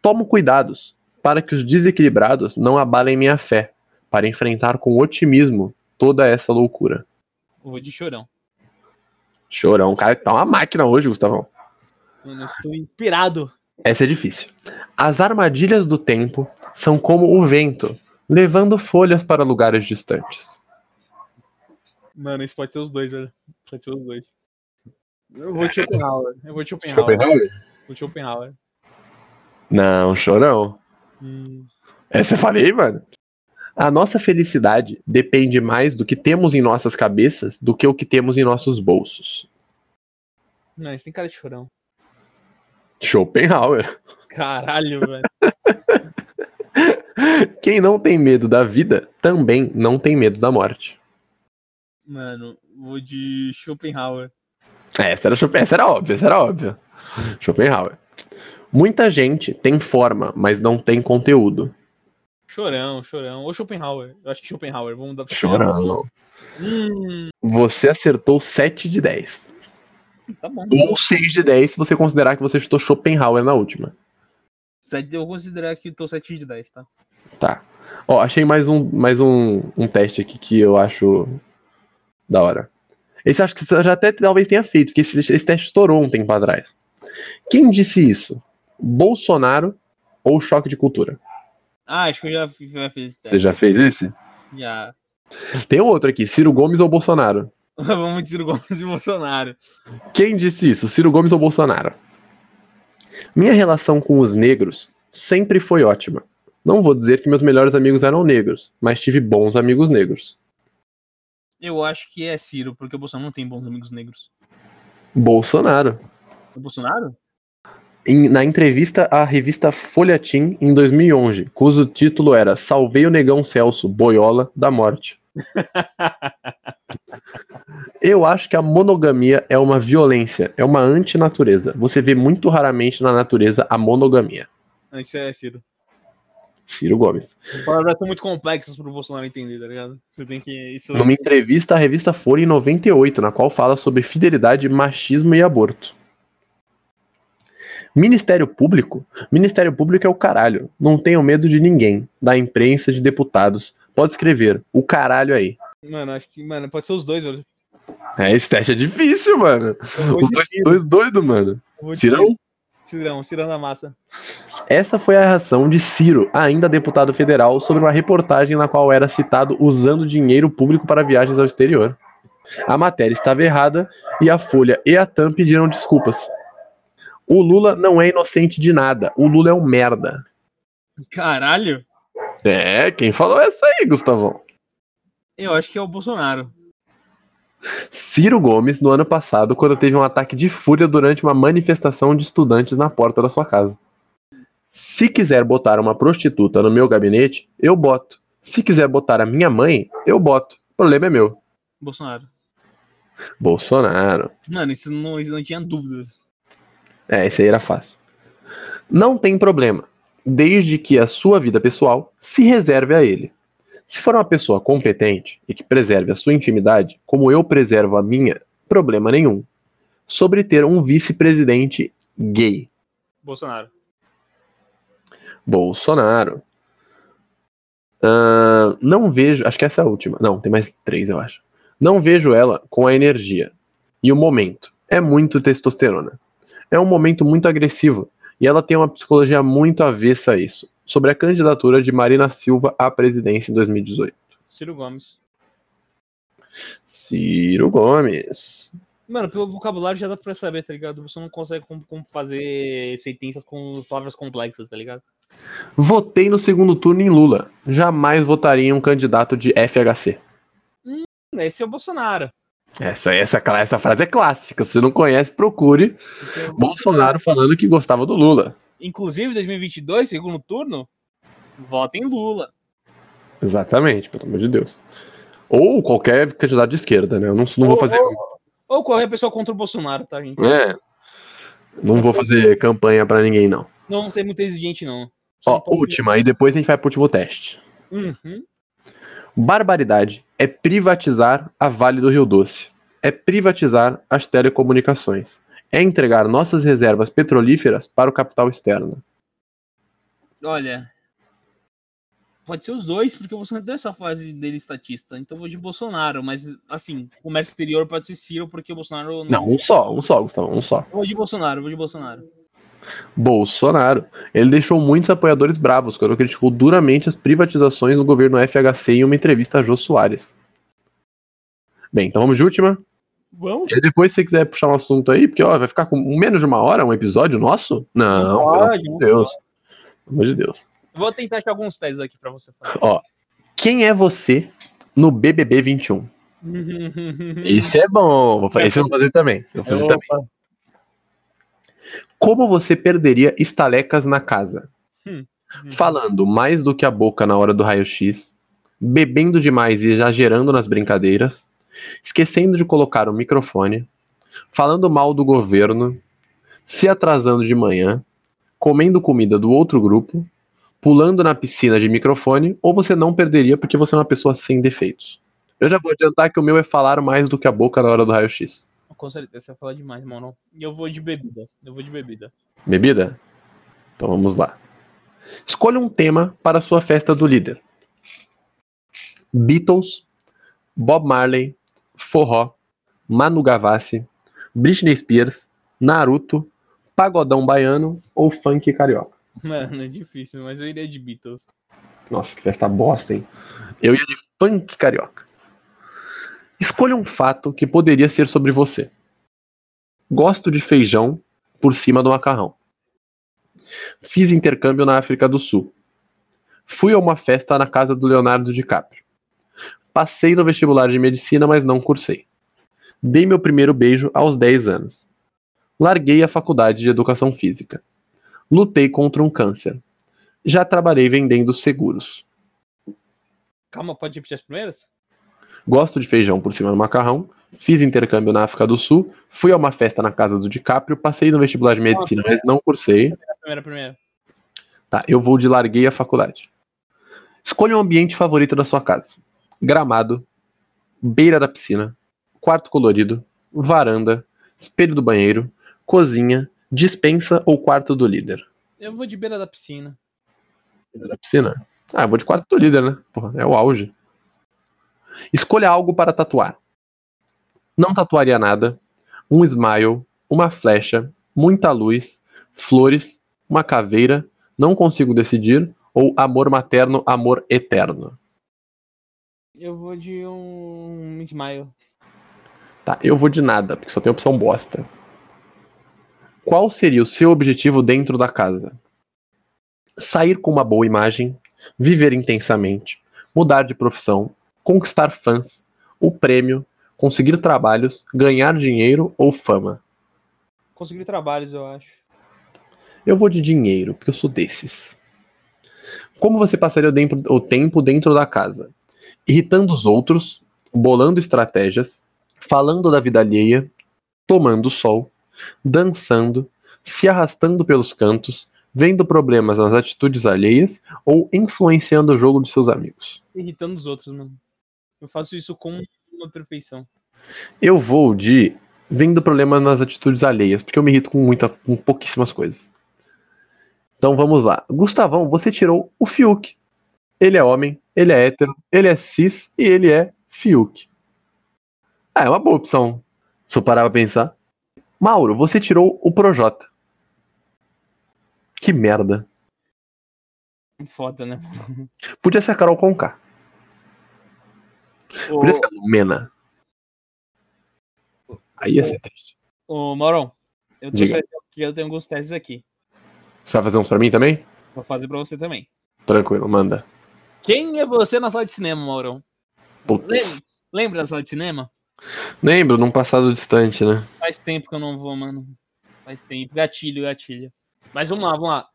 Tomo cuidados para que os desequilibrados não abalem minha fé, para enfrentar com otimismo toda essa loucura. Vou de chorão. Chorão, cara, tá uma máquina hoje, Gustavão. Mano, eu estou inspirado. Essa é difícil. As armadilhas do tempo são como o vento, levando folhas para lugares distantes. Mano, isso pode ser os dois, velho. Pode ser os dois. Eu vou de Schopenhauer. Eu vou de Schopenhauer. Vou de Schopenhauer. Não, chorão. Hum, Essa eu falei, mano. A nossa felicidade depende mais do que temos em nossas cabeças do que o que temos em nossos bolsos. Não, isso tem cara de chorão. Schopenhauer. Caralho, velho. Quem não tem medo da vida também não tem medo da morte. Mano, vou de Schopenhauer. É, Essa era, essa era óbvia, essa era óbvia. Schopenhauer. Muita gente tem forma, mas não tem conteúdo. Chorão, chorão. Ou Schopenhauer. Eu acho que Schopenhauer. Vamos dar pra Chorão. Hum, Você acertou 7 de 10. tá bom. Ou 6 de 10 se você considerar que você chutou Schopenhauer na última. Sete- Eu considerar que tô 7 de 10, tá? Tá. Ó, achei mais um, mais um, um teste aqui que eu acho da hora. Esse acho que você já até talvez tenha feito, porque esse, esse teste estourou um tempo atrás. Quem disse isso? Bolsonaro ou choque de cultura? Ah, acho que eu já, fiz- já fiz esse Você teste. já fez esse? Já. Tem outro aqui, Ciro Gomes ou Bolsonaro? Vamos de Ciro Gomes e Bolsonaro. Quem disse isso? Ciro Gomes ou Bolsonaro? Minha relação com os negros sempre foi ótima. Não vou dizer que meus melhores amigos eram negros, mas tive bons amigos negros. Eu acho que é Ciro, porque o Bolsonaro não tem bons amigos negros. Bolsonaro. O Bolsonaro? Em- na entrevista à revista Folhetim em 2011, cujo título era Salvei o Negão Celso, boiola da morte. Eu acho que a monogamia é uma violência, é uma antinatureza. Você vê muito raramente na natureza a monogamia. Isso é Ciro. Ciro Gomes. Palavras são muito complexas pro Bolsonaro entender, tá ligado? Você tem que. Isso... Numa entrevista à revista Folha em 98, na qual fala sobre fidelidade, machismo e aborto. Ministério Público? Ministério Público é o caralho. Não tenho medo de ninguém. Da imprensa, de deputados. Pode escrever. O caralho aí. Mano, acho que, mano, pode ser os dois, velho. É, esse teste é difícil, mano. Os dois, dois doidos, mano. Cirão? Cirão, Cirão da massa. Essa foi a reação de Ciro, ainda deputado federal, sobre uma reportagem na qual era citado usando dinheiro público para viagens ao exterior. A matéria estava errada e a Folha e a TAM pediram desculpas. O Lula não é inocente de nada. O Lula é um merda. Caralho. É, quem falou essa aí, Gustavão? Eu acho que é o Bolsonaro. Ciro Gomes, no ano passado, quando teve um ataque de fúria durante uma manifestação de estudantes na porta da sua casa. Se quiser botar uma prostituta no meu gabinete, eu boto. Se quiser botar a minha mãe, eu boto. O problema é meu. Bolsonaro. Bolsonaro. Mano, isso não, isso não tinha dúvidas. É, esse aí era fácil. Não tem problema, desde que a sua vida pessoal se reserve a ele. Se for uma pessoa competente e que preserve a sua intimidade, como eu preservo a minha, problema nenhum. Sobre ter um vice-presidente gay. Bolsonaro. Bolsonaro. Uh, não vejo. Acho que essa é a última. Não, tem mais três, eu acho. Não vejo ela com a energia. E o momento. É muito testosterona. É um momento muito agressivo. E ela tem uma psicologia muito avessa a isso sobre a candidatura de Marina Silva à presidência em 2018. Ciro Gomes. Ciro Gomes. Mano, pelo vocabulário já dá pra saber, tá ligado? Você não consegue como, como fazer sentenças com palavras complexas, tá ligado? Votei no segundo turno em Lula. Jamais votaria em um candidato de FHC. Hum, esse é o Bolsonaro. Essa, essa, essa frase é clássica. Se você não conhece, procure Bolsonaro falando que gostava do Lula. Inclusive, 2022, segundo turno, vota em Lula. Exatamente, pelo amor de Deus. Ou qualquer candidato de esquerda, né? Eu não, não ou, vou fazer. Ou, ou, qualquer pessoa contra o Bolsonaro, tá, gente? É. Não vou fazer campanha para ninguém, não. Não vou ser muito exigente, não. Só Ó, última, e depois a gente vai pro último teste. Uhum. Barbaridade é privatizar a Vale do Rio Doce. É privatizar as telecomunicações é entregar nossas reservas petrolíferas para o capital externo? Olha, pode ser os dois, porque o Bolsonaro deu essa fase dele estatista. Então vou de Bolsonaro, mas assim, comércio exterior pode ser Ciro, porque o Bolsonaro. Não, não um só, um só, Gustavo, um só. Eu vou de Bolsonaro, vou de Bolsonaro. Bolsonaro. Ele deixou muitos apoiadores bravos quando criticou duramente as privatizações do governo FHC em uma entrevista a Jô Soares. Bem, então vamos de última. Vamos. E depois, se você quiser puxar um assunto aí, porque ó, vai ficar com menos de uma hora um episódio nosso? Não, pode, pelo amor de Deus. Pelo amor de Deus. Vou tentar achar alguns testes aqui pra você fazer. Ó, quem é você no BBB 21? Esse é bom. Esse eu vou fazer também. Vou fazer também. Como você perderia estalecas na casa? Hum. Falando mais do que a boca na hora do raio-x, bebendo demais e exagerando nas brincadeiras, esquecendo de colocar o microfone, falando mal do governo, se atrasando de manhã, comendo comida do outro grupo, pulando na piscina de microfone, ou você não perderia porque você é uma pessoa sem defeitos. Eu já vou adiantar que o meu é falar mais do que a boca na hora do raio-x. Com certeza, você vai falar demais, mano. E eu vou de bebida. Eu vou de bebida. Bebida? Então vamos lá. Escolha um tema para a sua festa do líder. Beatles, Bob Marley, forró, Manu Gavassi, Britney Spears, Naruto, pagodão baiano ou funk carioca? Mano, é difícil, mas eu iria de Beatles. Nossa, que festa bosta, hein? Eu ia de funk carioca. Escolha um fato que poderia ser sobre você. Gosto de feijão por cima do macarrão. Fiz intercâmbio na África do Sul. Fui a uma festa na casa do Leonardo DiCaprio. Passei no vestibular de medicina, mas não cursei. Dei meu primeiro beijo aos 10 anos. Larguei a faculdade de educação física. Lutei contra um câncer. Já trabalhei vendendo seguros. Calma, pode repetir as primeiras? Gosto de feijão por cima do macarrão. Fiz intercâmbio na África do Sul. Fui a uma festa na casa do DiCaprio. Passei no vestibular de medicina, mas não cursei. Primeira, primeira. Tá, eu vou de larguei a faculdade. Escolha um ambiente favorito da sua casa: gramado, beira da piscina, quarto colorido, varanda, espelho do banheiro, cozinha, dispensa ou quarto do líder. Eu vou de beira da piscina. Beira da piscina? Ah, eu vou de quarto do líder, né? Porra, é o auge. Escolha algo para tatuar. Não tatuaria nada. Um smile, uma flecha, muita luz, flores, uma caveira, não consigo decidir, ou amor materno, amor eterno. Eu vou de um smile. Tá, eu vou de nada, porque só tem opção bosta. Qual seria o seu objetivo dentro da casa? Sair com uma boa imagem, viver intensamente, mudar de profissão, conquistar fãs, o prêmio, conseguir trabalhos, ganhar dinheiro ou fama? Conseguir trabalhos, eu acho. Eu vou de dinheiro, porque eu sou desses. Como você passaria o tempo dentro da casa? Irritando os outros, bolando estratégias, falando da vida alheia, tomando sol, dançando, se arrastando pelos cantos, vendo problemas nas atitudes alheias ou influenciando o jogo de seus amigos. Irritando os outros, mano. Eu faço isso com uma perfeição. Eu vou de vendo problemas nas atitudes alheias, porque eu me irrito com muita, com pouquíssimas coisas. Então vamos lá. Gustavão, você tirou o Fiuk. Ele é homem, ele é hétero, ele é cis e ele é Fiuk. Ah, é uma boa opção. Se eu parar pra pensar. Mauro, você tirou o Projota. Que merda. Foda, né? Podia ser a Carol Conká. O... Podia ser a Lumena. Aí ia ser triste. Ô, Maurão, eu, tô que eu tenho alguns testes aqui. Você vai fazer uns pra mim também? Vou fazer pra você também. Tranquilo, manda. Quem é você na sala de cinema? Putz. Lembra, lembra da sala de cinema? Lembro, num passado distante, né? Faz tempo que eu não vou, mano. Faz tempo. Gatilho, gatilho. Mas vamos lá, vamos lá.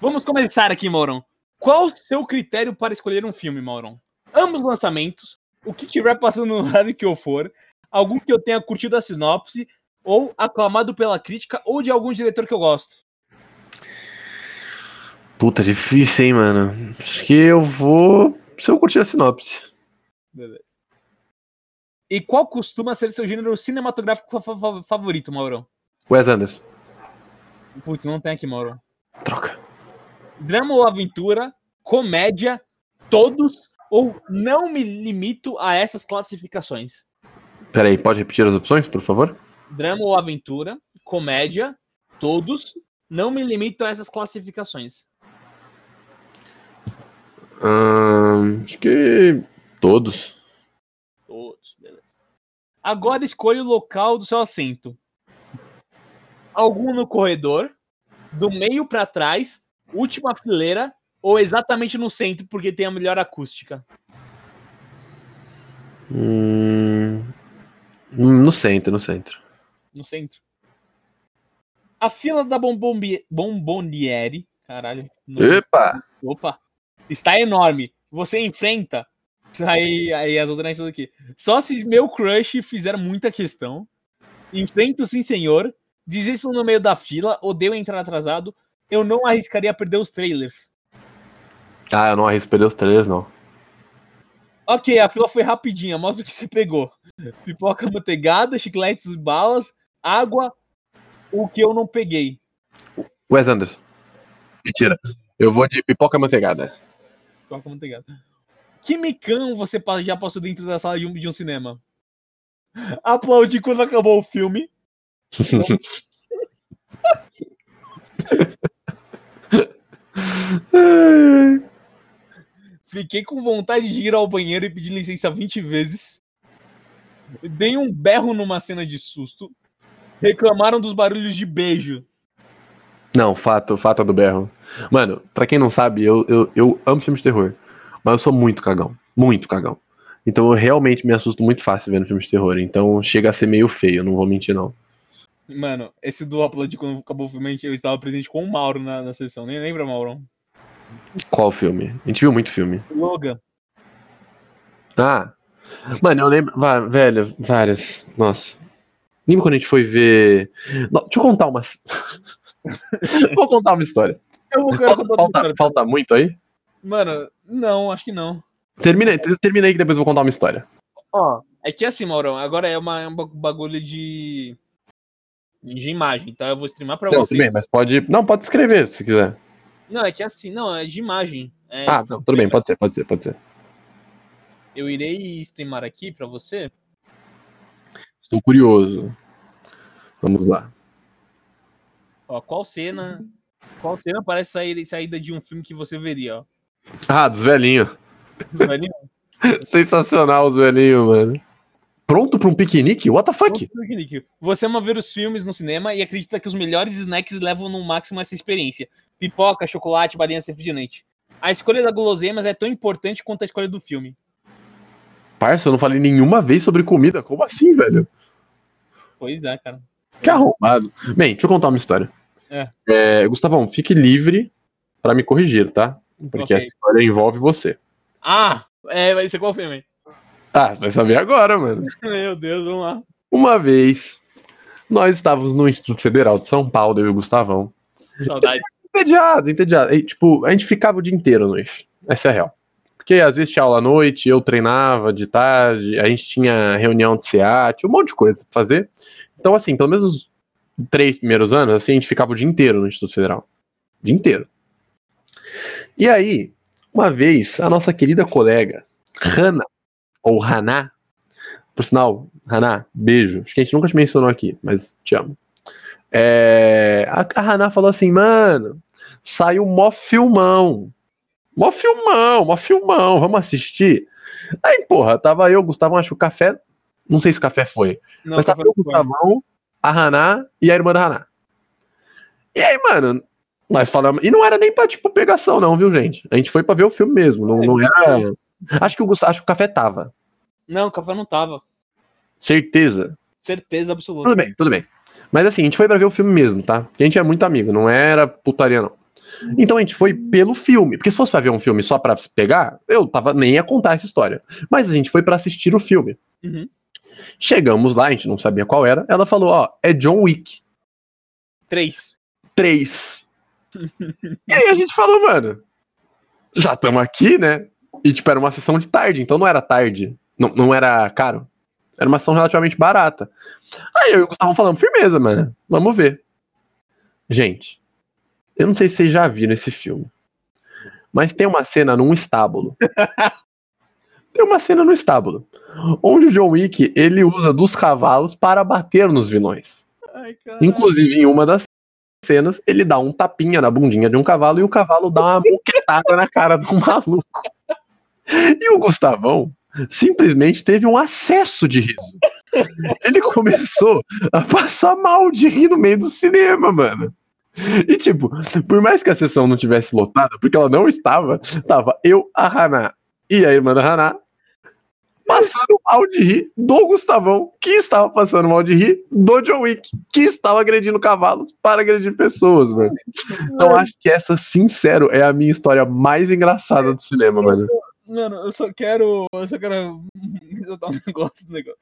Vamos começar aqui, Maurão. Qual o seu critério para escolher um filme, Maurão? Ambos lançamentos, o que estiver passando no horário que eu for, algum que eu tenha curtido a sinopse, ou aclamado pela crítica, ou de algum diretor que eu gosto. Puta, difícil, hein, mano. Acho que eu vou. Se eu curtir a sinopse. Beleza. E qual costuma ser seu gênero cinematográfico favorito, Mauro? Wes Anderson. Putz, não tem aqui, Mauro. Troca. Drama ou aventura, comédia, todos ou não me limito a essas classificações? Peraí, pode repetir as opções, por favor? Drama ou aventura, comédia, todos, não me limito a essas classificações. Hum, acho que todos. Todos, beleza. Agora escolha o local do seu assento. Algum no corredor, do meio para trás, última fileira ou exatamente no centro porque tem a melhor acústica? Hum, no centro, no centro. No centro. A fila da Bomboniere, caralho. No... Epa! Opa! está enorme. Você enfrenta. Aí, aí as outras tudo aqui. Só se meu crush fizer muita questão. Enfrento sim, senhor. Diz isso no meio da fila. Odeio entrar atrasado. Eu não arriscaria perder os trailers. Ah, eu não arrisco perder os trailers, não. Ok, a fila foi rapidinha. Mostra o que você pegou: pipoca manteigada, chicletes e balas, água. O que eu não peguei. Wes Anderson. Mentira. Eu vou de pipoca manteigada. Pipoca manteigada. Que micão você já passou dentro da sala de um, de um cinema? Aplaudi quando acabou o filme. Fiquei com vontade de ir ao banheiro e pedir licença 20 vezes. Dei um berro numa cena de susto. Reclamaram dos barulhos de beijo. Não, fato, fato do berro. Mano, pra quem não sabe, eu, eu, eu amo filmes de terror. Mas eu sou muito cagão. Muito cagão. Então eu realmente me assusto muito fácil vendo filmes de terror. Então chega a ser meio feio, não vou mentir, não. Mano, esse do Upload, quando acabou o filme, eu estava presente com o Mauro na, na sessão. Nem lembra, Mauro? Qual filme? A gente viu muito filme. Logan. Ah. Mano, eu lembro. velho, várias. Nossa. Lembra quando a gente foi ver. Não, deixa eu contar umas. Vou contar uma história. Eu vou Falta, falta, falta muito aí? Mano, não, acho que não. Termina, termina aí que depois eu vou contar uma história. Ó, é que assim, Maurão, agora é uma, é um bagulho de. de imagem, tá? Eu vou streamar pra Não, você. bem, mas pode. Não, pode escrever se quiser. Não, é que assim, não, é de imagem. É, Ah, não, tudo bem, pode ser, pode ser, pode ser. Eu irei streamar aqui pra você. Estou curioso. Vamos lá. Ó, qual cena. Qual cena parece sair, saída de um filme que você veria, ó? Ah, dos velhinhos. Os velhinhos? Sensacional os velhinhos, mano. Pronto pra um piquenique? What the fuck? Você ama ver os filmes no cinema e acredita que os melhores snacks levam no máximo essa experiência. Pipoca, chocolate, balinha refrigerante. A escolha da guloseimas é tão importante quanto a escolha do filme. Parça, eu não falei nenhuma vez sobre comida. Como assim, velho? Pois é, cara. Que arrombado. Bem, deixa eu contar uma história. É. É, Gustavão, fique livre pra me corrigir, tá? Porque Ok. a história envolve você. Ah, é, vai ser qual filme? Ah, vai saber agora, mano. Meu Deus, vamos lá. Uma vez, nós estávamos no Instituto Federal de São Paulo, eu e o Gustavão. Saudade. Entediado, entediado. E, tipo, a gente ficava o dia inteiro no eixo. Essa é a real. Porque às vezes tinha aula à noite, eu treinava de tarde, a gente tinha reunião de CA, tinha um monte de coisa pra fazer. Então, assim, pelo menos os três primeiros anos, assim, a gente ficava o dia inteiro no Instituto Federal. O dia inteiro. E aí, uma vez, a nossa querida colega, Hanna, ou Haná, por sinal, Haná, beijo. Acho que a gente nunca te mencionou aqui, mas te amo. É, a, a Haná falou assim, mano, saiu mó filmão. Mó filmão, mó filmão, vamos assistir. Aí, porra, tava eu, Gustavo, acho que o café. Não sei se o café foi, Não, mas tava eu, Gustavão, a Haná e a irmã da Haná. E aí, mano, nós falamos. E não era nem pra, tipo, pegação, não, viu, gente? A gente foi pra ver o filme mesmo. Não, não era. Acho que o, Gustavo, acho que o café tava. Não, o café não tava. Certeza. Certeza absoluta. Tudo bem, tudo bem. Mas assim, a gente foi pra ver o filme mesmo, tá? Porque a gente é muito amigo, não era putaria, não. Então a gente foi pelo filme. Porque se fosse pra ver um filme só pra se pegar, eu tava nem ia contar essa história. Mas a gente foi pra assistir o filme. Uhum. Chegamos lá, a gente não sabia qual era. Ela falou: Ó, é John Wick Três. 3. e aí a gente falou, mano, já estamos aqui, né? E tipo, era uma sessão de tarde, então não era tarde. Não, não era caro. Era uma sessão relativamente barata. Aí eu e o Gustavo falando, firmeza, mano. Vamos ver. Gente, eu não sei se vocês já viram esse filme. Mas tem uma cena num estábulo. tem uma cena no estábulo. Onde o John Wick, ele usa dos cavalos para bater nos vilões. Ai. Inclusive, em uma das cenas, ele dá um tapinha na bundinha de um cavalo e o cavalo dá uma boquetada na cara do maluco. E o Gustavão simplesmente teve um acesso de riso. Ele começou a passar mal de rir no meio do cinema, mano. E tipo, por mais que a sessão não tivesse lotada, porque ela não estava, tava eu, a Haná e a irmã da Haná passando mal de rir do Gustavão, que estava passando mal de rir do John Wick, que estava agredindo cavalos para agredir pessoas, mano. Então acho que essa, sincero, é a minha história mais engraçada do cinema, mano. Mano, eu só quero. Eu só quero ressaltar um negócio do negócio.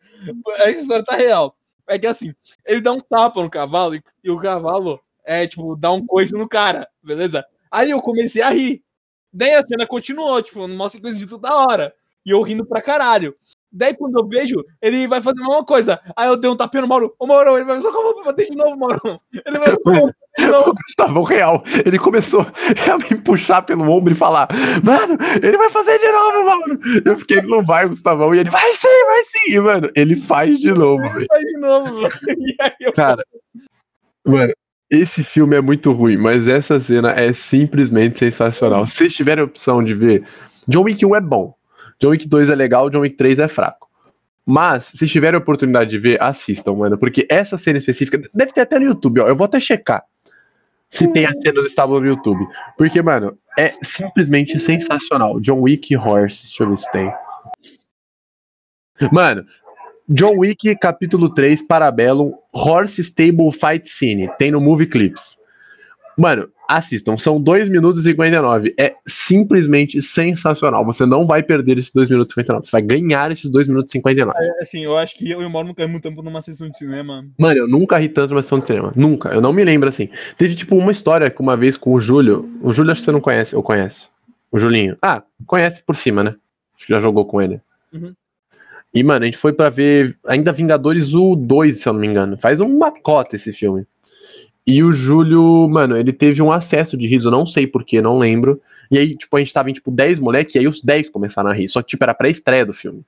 Essa história tá real. É que assim, ele dá um tapa no cavalo e, e o cavalo é, tipo, dá um coice no cara, beleza? Aí eu comecei a rir. Daí a cena continuou, tipo, numa sequência de toda hora. E eu rindo pra caralho. Daí quando eu vejo, ele vai fazer a mesma coisa. Aí eu dei um tapinha no Mauro. Ô Mauro, ele vai só que eu vou bater de novo, Mauro. Ele vai só O. Gustavão real, ele começou a me puxar pelo ombro e falar: Mano, ele vai fazer de novo, mano. Eu fiquei, ele não vai, Gustavão. E ele vai sim, vai sim. E, mano, ele faz de novo, velho. Vai de novo. E eu Cara, mano, esse filme é muito ruim, mas essa cena é simplesmente sensacional. Se vocês tiverem a opção de ver, John Wick 1 é bom, John Wick 2 é legal, John Wick 3 é fraco. Mas, se tiverem a oportunidade de ver, assistam, mano, porque essa cena específica, deve ter até no YouTube, ó, eu vou até checar se tem a cena do estábulo no YouTube. Porque, mano, é simplesmente sensacional. John Wick Horse, deixa eu ver se tem. Mano, John Wick, capítulo 3, Parabellum, Horse Stable Fight Scene. Tem no Movie Clips. Mano, assistam, são 2 minutos e 59. É simplesmente sensacional. Você não vai perder esses 2 minutos e 59. Você vai ganhar esses 2 minutos e 59. É, assim, eu acho que eu e o Mauro nunca rimos tanto numa sessão de cinema. Mano, eu nunca ri tanto numa sessão de cinema. Nunca. Eu não me lembro assim. Teve, tipo, uma história que uma vez com o Júlio. O Júlio acho que você não conhece, ou conhece. O Julinho. Ah, conhece por cima, né? Acho que já jogou com ele. Uhum. E, mano, a gente foi pra ver ainda Vingadores o 2, se eu não me engano. Faz uma cota esse filme. E o Júlio, mano, ele teve um acesso de riso, não sei porquê, não lembro. E aí, tipo, a gente tava em, tipo, 10 moleque, e aí os 10 começaram a rir. Só que, tipo, era pré-estreia do filme.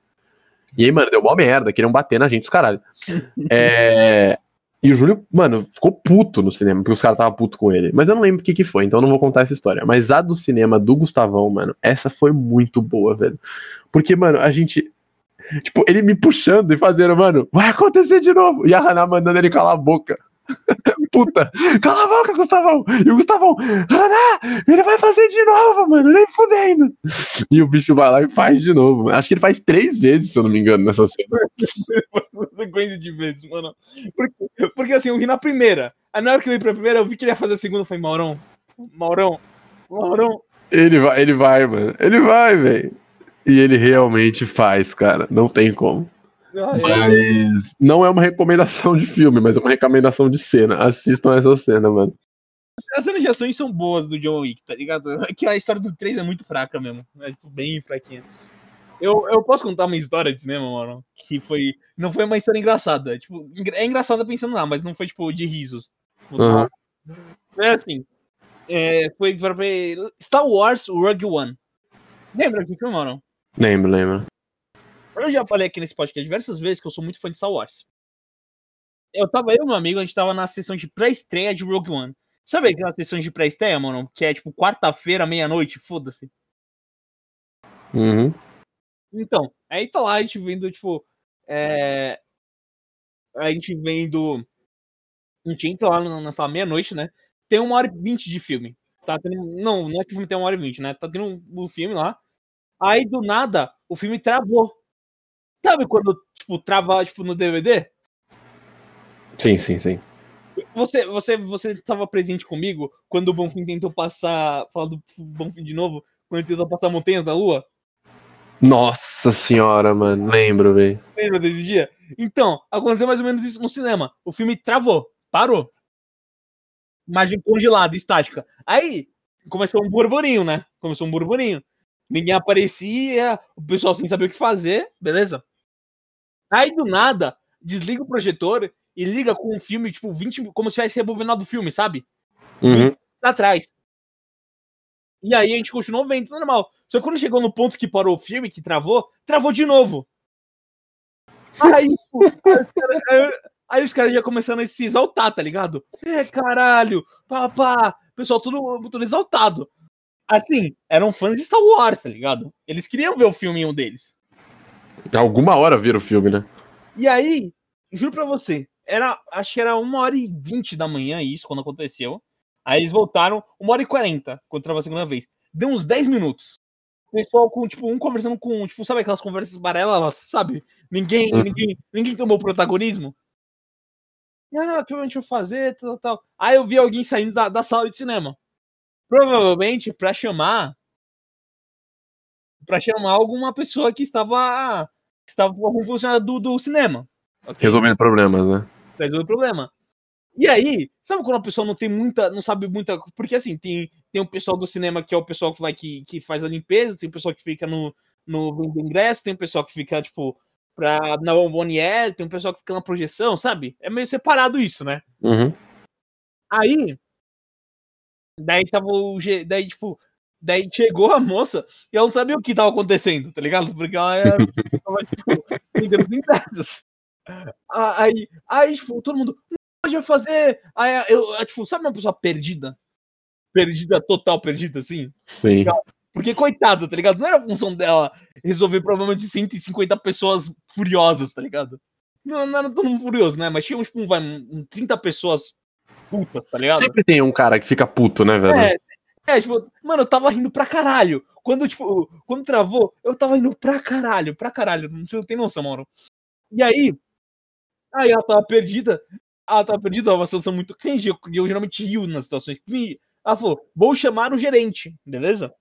E aí, mano, deu uma merda, queriam bater na gente, os caralho. É... E o Júlio, mano, ficou puto no cinema, porque os caras estavam puto com ele. Mas eu não lembro o que que foi, então eu não vou contar essa história. Mas a do cinema do Gustavão, mano, essa foi muito boa, velho. Porque, mano, a gente. Tipo, ele me puxando e fazendo, mano, vai acontecer de novo. E a Haná mandando ele calar a boca. Puta, cala a boca, Gustavão! E o Gustavão, Haná, ele vai fazer de novo, mano, nem fudendo. E o bicho vai lá e faz de novo. Acho que ele faz três vezes, se eu não me engano, nessa cena. Sequência de vezes, mano. Porque, porque assim, eu vi na primeira. Aí na hora que eu vi pra primeira, eu vi que ele ia fazer a segunda. Eu falei, Maurão, Maurão, Maurão. Ele vai, ele vai, mano. Ele vai, velho. E ele realmente faz, cara. Não tem como. É. Mas não é uma recomendação de filme, mas é uma recomendação de cena. Assistam essa cena, mano. As cenas de ações são boas do John Wick, tá ligado? É Que a história do 3 é muito fraca mesmo. É tipo, bem fraquinha. Eu, eu posso contar uma história de cinema, mano, que foi. Não foi uma história engraçada. Tipo, engra- é engraçada pensando lá, mas não foi, tipo, de risos. Tipo, Aham. É assim. é, foi pra ver Star Wars Rogue One. Lembra desse filme, mano? Lembro, lembro. Eu já falei aqui nesse podcast diversas vezes que eu sou muito fã de Star Wars. Eu tava, eu e meu amigo, a gente tava na sessão de pré-estreia de Rogue One. Sabe aquela sessão de pré-estreia, mano? Que é tipo quarta-feira, meia-noite, foda-se. Uhum. Então, aí tá lá a gente vendo, tipo. É... A gente vendo. A gente entra lá na, sala meia-noite, né? Tem uma hora e vinte de filme. Tá tendo... Não, não é que o filme tem uma hora e vinte, né? Tá tendo um, um filme lá. Aí do nada, o filme travou. Sabe quando, tipo, trava tipo, no DVD? Sim, sim, sim. Você, você, você tava presente comigo quando o Bonfim tentou passar. Falar do Bonfim de novo, quando ele tentou passar Montanhas da Lua? Nossa senhora, mano. Lembro, velho. Lembra desse dia? Então, aconteceu mais ou menos isso no cinema. O filme travou, parou. Imagem congelada, estática. Aí, começou um burburinho, né? Começou um burburinho. Ninguém aparecia, o pessoal sem saber o que fazer, beleza? Aí, do nada, desliga o projetor e liga com um filme, tipo, 20, como se tivesse rebobinado o filme, sabe? Uhum. atrás. E aí a gente continuou vendo, normal. Só que quando chegou no ponto que parou o filme, que travou, travou de novo. Aí, pô, aí os caras aí- aí os caras já começando a se exaltar, tá ligado? É, caralho, papá, pessoal tudo, tudo exaltado. Assim, eram fãs de Star Wars, tá ligado? Eles queriam ver o filme em um deles. Alguma hora vira o filme, né? E aí, juro pra você, era, acho que era uma hora e vinte da manhã isso, quando aconteceu. Aí eles voltaram, uma hora e quarenta, quando tava a segunda vez. Deu uns 10 minutos. O pessoal com, tipo, um conversando com, tipo, sabe aquelas conversas barelas, sabe? Ninguém, Uhum. ninguém, ninguém tomou protagonismo. Ah, o que gente vai fazer, tal, tal. Aí eu vi alguém saindo da, da sala de cinema. Provavelmente pra chamar pra chamar alguma pessoa que estava estava como funcionário do, do cinema. ok? Resolvendo problemas, né? Pra resolver o problema. E aí, sabe quando a pessoa não tem muita, não sabe muita, porque assim, tem, tem o pessoal do cinema que é o pessoal que vai que, que faz a limpeza, tem o pessoal que fica no no vendo ingresso, tem o pessoal que fica tipo pra, na bomboniere, tem o pessoal que fica na projeção, sabe? É meio separado isso, né? Uhum. Aí, daí tava o. G- Daí, tipo, daí chegou a moça e ela não sabia o que tava acontecendo, tá ligado? Porque ela era, tava, tipo, vendendo ingressos. Ah, Aí, aí, tipo, todo mundo. "Não, Pode fazer. Aí, eu, tipo, sabe uma pessoa perdida? Perdida, total perdida, assim? Sim. Porque, coitada, tá ligado? Não era a função dela resolver problema de 150 pessoas furiosas, tá ligado? Não, não era todo mundo furioso, né? Mas tinha, tipo, um, vai, um 30 pessoas putas, tá ligado? Sempre tem um cara que fica puto, né, velho? É, é, tipo, mano, eu tava rindo pra caralho. Quando, tipo, quando travou, eu tava rindo pra caralho, pra caralho. Você não tem noção, mano. E aí, aí ela tava perdida. ela tava perdida, uma situação muito cringe, eu, eu geralmente rio nas situações cringe. Ela falou, vou chamar o gerente, beleza?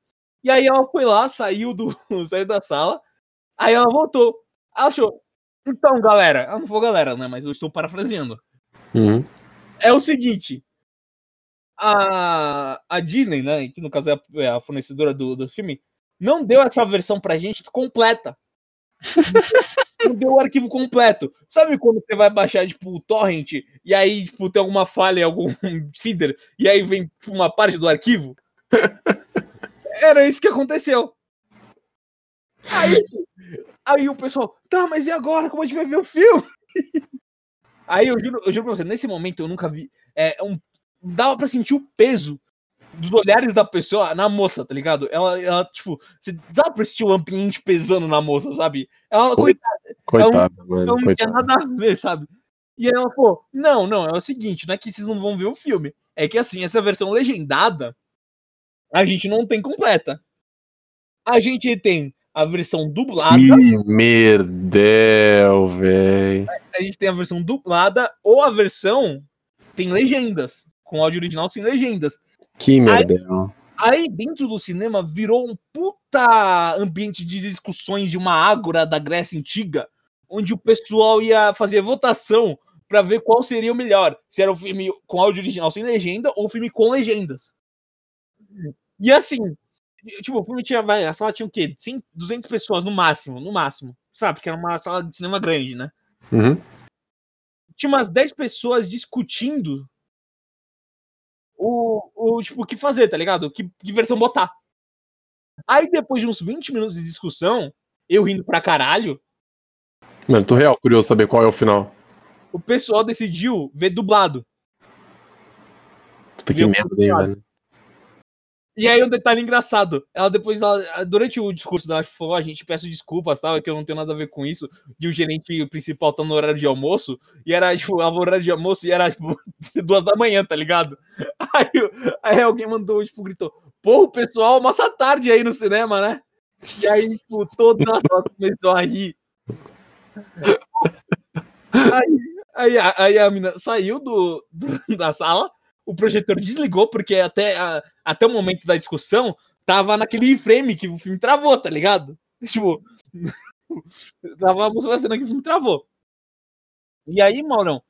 E aí ela foi lá, saiu, do, saiu da sala, aí ela voltou. Ela achou, então, galera, ela não falou galera, né, mas eu estou parafraseando. Uhum. É o seguinte, a, a Disney, né, que no caso é a, é a fornecedora do, do filme, não deu essa versão pra gente completa. não deu o arquivo completo. Sabe quando você vai baixar, tipo, o torrent, e aí, tipo, tem alguma falha, algum cider, e aí vem uma parte do arquivo? Era isso que aconteceu. Aí, aí o pessoal, tá, mas e agora? Como a gente vai ver o filme? Aí eu juro, eu juro pra você, nesse momento eu nunca vi. É, um, dava pra sentir o peso dos olhares da pessoa na moça, tá ligado? Ela, ela tipo, você dá pra sentir o ambiente pesando na moça, sabe? Ela, coitada, Coitada, ela mano. não tinha nada a ver, sabe? E aí ela falou: não, não, é o seguinte, não é que vocês não vão ver o filme. É que assim, essa versão legendada a gente não tem completa. A gente tem a versão dublada, Que merdel, velho. a gente tem a versão dublada ou a versão tem legendas, com áudio original sem legendas. Que merdel. Aí dentro do cinema virou um puta ambiente de discussões de uma ágora da Grécia Antiga, onde o pessoal ia fazer votação pra ver qual seria o melhor, se era o filme com áudio original sem legenda ou o filme com legendas. E assim, tipo, o filme tinha, vai, a sala tinha o quê? 100, 200 pessoas no máximo, no máximo, sabe? Porque era uma sala de cinema grande, né? Uhum. tinha umas 10 pessoas discutindo o, o tipo, o que fazer, tá ligado? Que, que versão botar. Aí depois de uns 20 minutos de discussão, eu rindo pra caralho, Mano, tô real curioso saber qual é o final. o pessoal decidiu ver dublado. Puta que merda, hein, velho. E aí um detalhe engraçado, ela depois, ela- durante o discurso dela, falou, a gente peço desculpas, tal, que eu não tenho nada a ver com isso, e o gerente principal tá no horário de almoço, e era, tipo, ela horário de almoço, e era, tipo, duas da manhã, tá ligado? Aí, aí alguém mandou, tipo, gritou, o pessoal almoça tarde aí no cinema, né? E aí, tipo, toda a sala começou a rir. Aí, aí, a- aí a menina saiu do, do- da sala, o projetor desligou, porque até, a- até o momento da discussão tava naquele frame que o filme travou, tá ligado? Tipo, tava mostrando a cena que o filme travou. E aí, Maurão,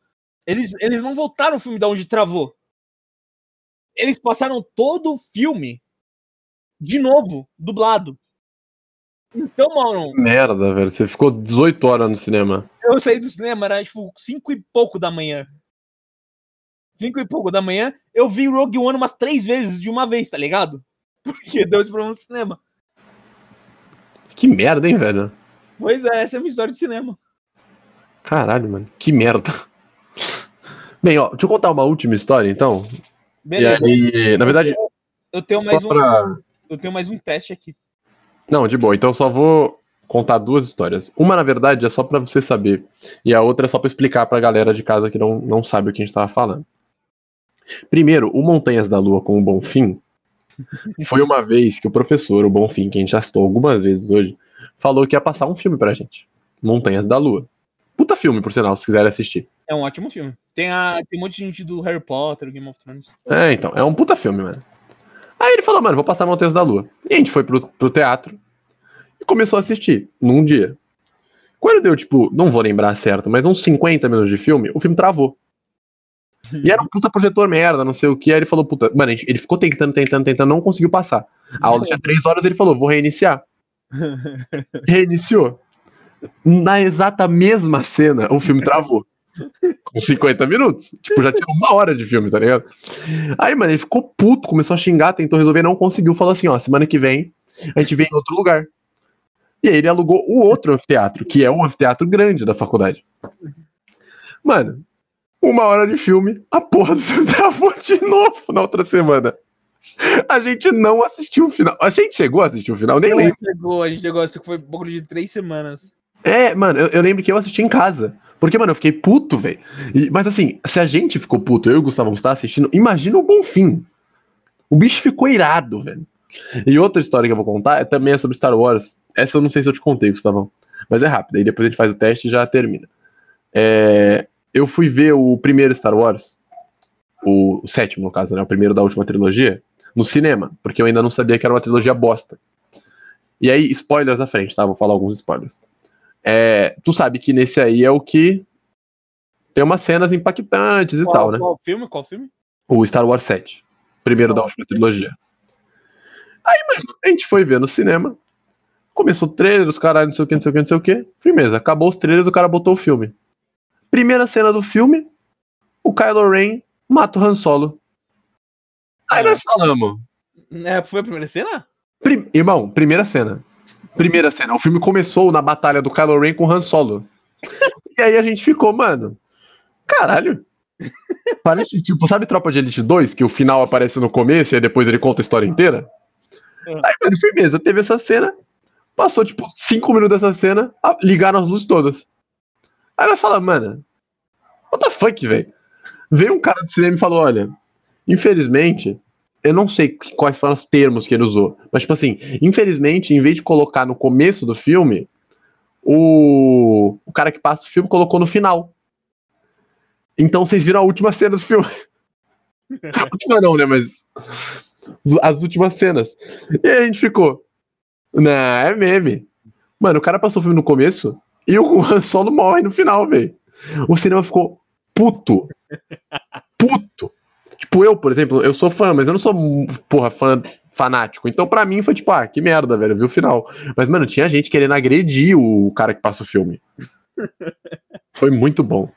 eles, eles não voltaram o filme da onde travou. Eles passaram todo o filme de novo, dublado. Então, Maurão, merda, velho. Você ficou 18 horas no cinema. eu saí do cinema, era tipo 5 e pouco da manhã. 5 e pouco da manhã, eu vi Rogue One umas três vezes de uma vez, tá ligado? Porque deu esse problema no cinema. Que merda, hein, velho. Pois é, essa é a minha história de cinema. Caralho, mano. Que merda. Bem, ó, deixa eu contar uma última história, então. Beleza, E aí, na verdade, eu tenho mais um. pra... Eu tenho mais um teste aqui. Não, de boa. Então eu só vou contar duas histórias. Uma, na verdade, é só pra você saber. E a outra é só pra explicar pra galera de casa que não, não sabe o que a gente tava falando. Primeiro, o Montanhas da Lua com o Bonfim foi uma vez que o professor, o Bonfim, que a gente já citou algumas vezes hoje, falou que ia passar um filme pra gente. Montanhas da Lua. Puta filme, por sinal, se quiserem assistir. É um ótimo filme. Tem, a, tem um monte de gente do Harry Potter, Game of Thrones. É, então, é um puta filme, mano. Aí ele falou, mano, vou passar Montanhas da Lua. E a gente foi pro, pro teatro e começou a assistir, num dia. Quando deu, tipo, não vou lembrar certo, mas uns 50 minutos de filme, o filme travou. E era um puta projetor merda, não sei o que. Aí ele falou, puta, mano, ele ficou tentando, tentando, tentando, não conseguiu passar. A aula tinha 3 horas, ele falou, vou reiniciar. Reiniciou. Na exata mesma cena, o filme travou. Com 50 minutos. Tipo, já tinha uma hora de filme, tá ligado? Aí, mano, ele ficou puto, começou a xingar, tentou resolver, não conseguiu. Falou assim: ó, semana que vem a gente vem em outro lugar. E aí ele alugou o outro anfiteatro, que é o anfiteatro grande da faculdade. Mano, uma hora de filme, a porra do filme travou de novo na outra semana. A gente não assistiu o final. A gente chegou a assistir o final, nem a lembro. gente chegou, a gente chegou, isso foi um pouco de três semanas. É, mano, eu, eu lembro que eu assisti em casa. Porque, mano, eu fiquei puto, velho. Mas assim, se a gente ficou puto, eu e o Gustavo estar assistindo, imagina o Bonfim. O bicho ficou irado, velho. E outra história que eu vou contar é também é sobre Star Wars. Essa eu não sei se eu te contei, Gustavão. Mas é rápido. Aí depois a gente faz o teste e já termina. É, eu fui ver o primeiro Star Wars, o, o sétimo, no caso, né? O primeiro da última trilogia, no cinema, porque eu ainda não sabia que era uma trilogia bosta. E aí, spoilers à frente, tá? Vou falar alguns spoilers. É, tu sabe que nesse aí é o que tem umas cenas impactantes e Qual, tal, né? qual filme? Qual filme? O Star Wars 7. Primeiro da última trilogia. Aí, mano, a gente foi ver no cinema. Começou o trailer, os caras, não sei o que, não sei o que, não sei o que. Firmeza, acabou os trailers, o cara botou o filme. Primeira cena do filme, o Kylo Ren mata o Han Solo. Aí nós falamos. É, foi a primeira cena? Prim- Irmão, primeira cena. Primeira cena. O filme começou na batalha do Kylo Ren com o Han Solo. e aí a gente ficou, mano. Caralho. Parece, tipo, sabe Tropa de Elite 2? Que o final aparece no começo e aí depois ele conta a história inteira? É. Aí, mano, firmeza, teve essa cena. Passou, tipo, cinco minutos dessa cena, ligaram as luzes todas. Aí nós falamos, mano, what the fuck, velho? Veio um cara do cinema e falou: olha, infelizmente, eu não sei quais foram os termos que ele usou, mas, tipo assim, infelizmente, em vez de colocar no começo do filme, o, o cara que passa o filme colocou no final. Então vocês viram a última cena do filme. A última não, né? Mas as últimas cenas. E aí a gente ficou. Não, é meme. Mano, o cara passou o filme no começo e o Han Solo morre no final, velho. O cinema ficou puto. Puto. Tipo, eu, por exemplo, eu sou fã, mas eu não sou, porra, fã fanático. Então, pra mim, foi tipo, ah, que merda, velho, viu o final. Mas, mano, tinha gente querendo agredir o cara que passa o filme. Foi muito bom.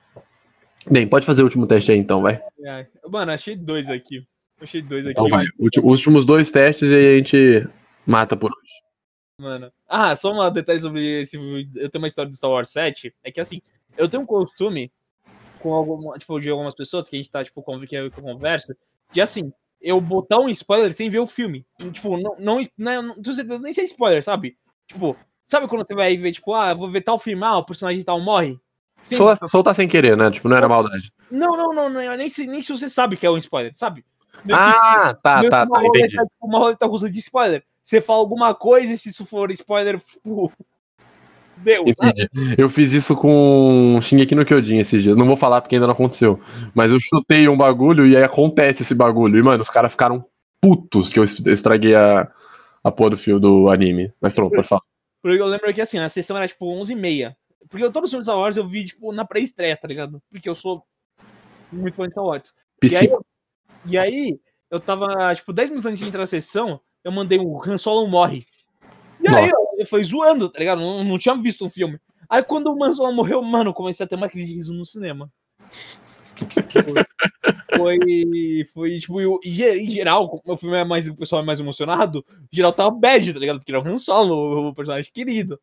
Bem, pode fazer o último teste aí, então, vai. Mano, achei dois aqui. Achei dois aqui. Então vai. Os últimos dois testes e aí a gente mata por hoje. Mano. Ah, só um detalhe sobre esse. Eu tenho uma história do Star Wars 7. É que assim, eu tenho um costume com alguma, tipo, de algumas pessoas que a gente tá, tipo, com, que eu converso, de assim, eu botar um spoiler sem ver o filme. E, tipo, não, não, não, não certeza nem ser spoiler, sabe? Tipo, sabe quando você vai ver, tipo, ah, vou ver tal filme, ah, o personagem tal morre? Sem- Soltar soltar sem querer, né? Tipo, não era maldade. Não, não, não, não, é nem se, nem se você sabe que é um spoiler, sabe? Que- Ah, tá, tá, uma tá, entendi. roleta- tipo, Uma roleta russa de spoiler. Você fala alguma coisa e se isso for spoiler, tipo. Deu, sabe? Eu fiz isso com Shingeki no Kyojin esses dias. Não vou falar porque ainda não aconteceu. Mas eu chutei um bagulho e aí acontece esse bagulho. E, mano, os caras ficaram putos que eu es- eu estraguei a, a porra do fio do anime. Mas pronto, pode falar. Porque eu lembro que assim, a sessão era tipo 11h30. Porque eu, todos os filmes Star Wars eu vi, tipo, na pré-estreia, tá ligado? Porque eu sou muito fã de Star Wars. E aí, e aí, eu tava, tipo, 10 minutos antes de entrar na sessão, eu mandei um Han Solo morre. E aí, Nossa. eu, foi zoando, tá ligado? Não, não tinha visto o filme. Aí, quando o Han Solo morreu, mano, eu comecei a ter uma crise de riso no cinema. Foi, foi, foi tipo, eu- em ge- em geral, como o filme é mais, o pessoal é mais emocionado, em geral tava bad, tá ligado? Porque era o Han Solo, o personagem querido.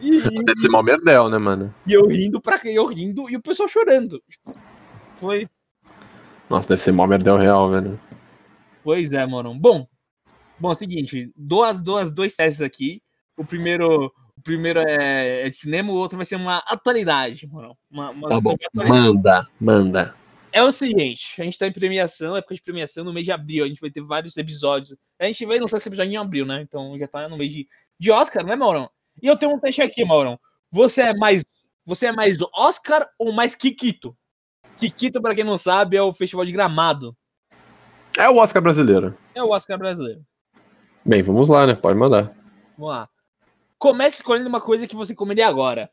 E, Deve ser mal merdel, né, mano? e eu rindo pra quem eu rindo e o pessoal chorando. Tipo, Foi, Nossa, deve ser mal merdel real, velho. Pois é, mano. Bom, bom, é o seguinte, duas, duas, dois testes aqui. O primeiro, o primeiro é, é de cinema, o outro vai ser uma atualidade, mano. Uma, uma Tá bom. Manda, manda. É o seguinte, a gente tá em premiação, época de premiação no mês de abril, a gente vai ter vários episódios. A gente vai lançar esse episódio em abril, né? Então já tá no mês de, de Oscar, né, Maurão? E eu tenho um teste aqui, Maurão. Você é mais, você é mais Oscar ou mais Kikito? Kikito, pra quem não sabe, é o festival de Gramado. É o Oscar brasileiro. É o Oscar brasileiro. Bem, vamos lá, né? Pode mandar. Vamos lá. Comece escolhendo uma coisa que você comeria agora: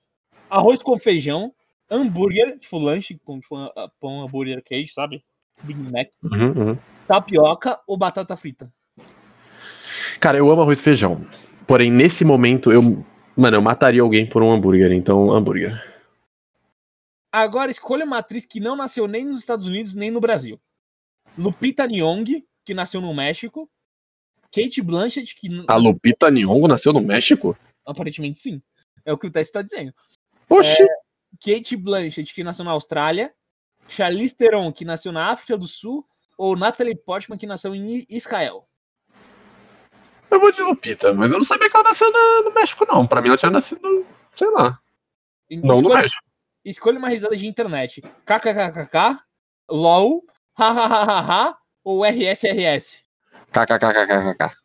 arroz com feijão, hambúrguer, tipo lanche com tipo, ah, pão, hambúrguer, queijo, sabe? Big Mac, Uhum, uhum. tapioca ou batata frita. Cara, eu amo arroz e feijão. Porém, nesse momento, eu. Mano, eu mataria alguém por um hambúrguer, então hambúrguer. Agora escolha uma atriz que não nasceu nem nos Estados Unidos nem no Brasil: Lupita Nyong'o, que nasceu no México, Kate Blanchett, que A Lupita Nyong'o nasceu no México? aparentemente sim. É o que o teste está dizendo. Oxi! Kate Blanchett, que nasceu na Austrália, Charlize Theron, que nasceu na África do Sul, ou Natalie Portman, que nasceu em Israel. Eu vou de Lupita, mas eu não sabia que ela nasceu na- no México, não. Pra mim, ela tinha nascido, sei lá. Não no escolha, México. escolha uma risada de internet. KKKKK, LOL, hahaha ou RSRS. KKKKKK.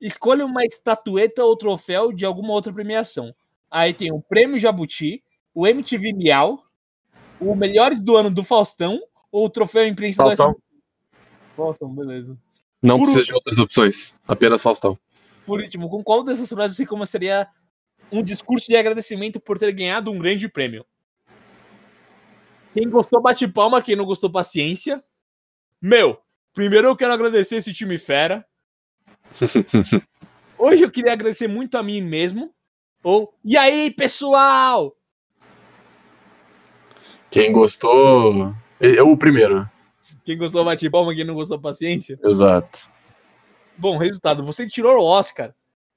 Escolha uma estatueta ou troféu de alguma outra premiação. Aí tem o Prêmio Jabuti, o MTV Miau, O melhores do ano do Faustão ou o troféu imprensa do Faustão. SBT? Faustão, beleza. Não Por precisa de outras opções. Apenas Faustão. Por último, com qual dessas frases você começaria um discurso de agradecimento por ter ganhado um grande prêmio? Quem gostou, bate palma. Quem não gostou, paciência. Meu, primeiro eu quero agradecer esse time fera. Hoje eu queria agradecer muito a mim mesmo. Ou, e aí, pessoal? Quem gostou. É o primeiro. Quem gostou, bate palma. Quem não gostou, paciência. Exato. Bom, resultado: você tirou o Oscar.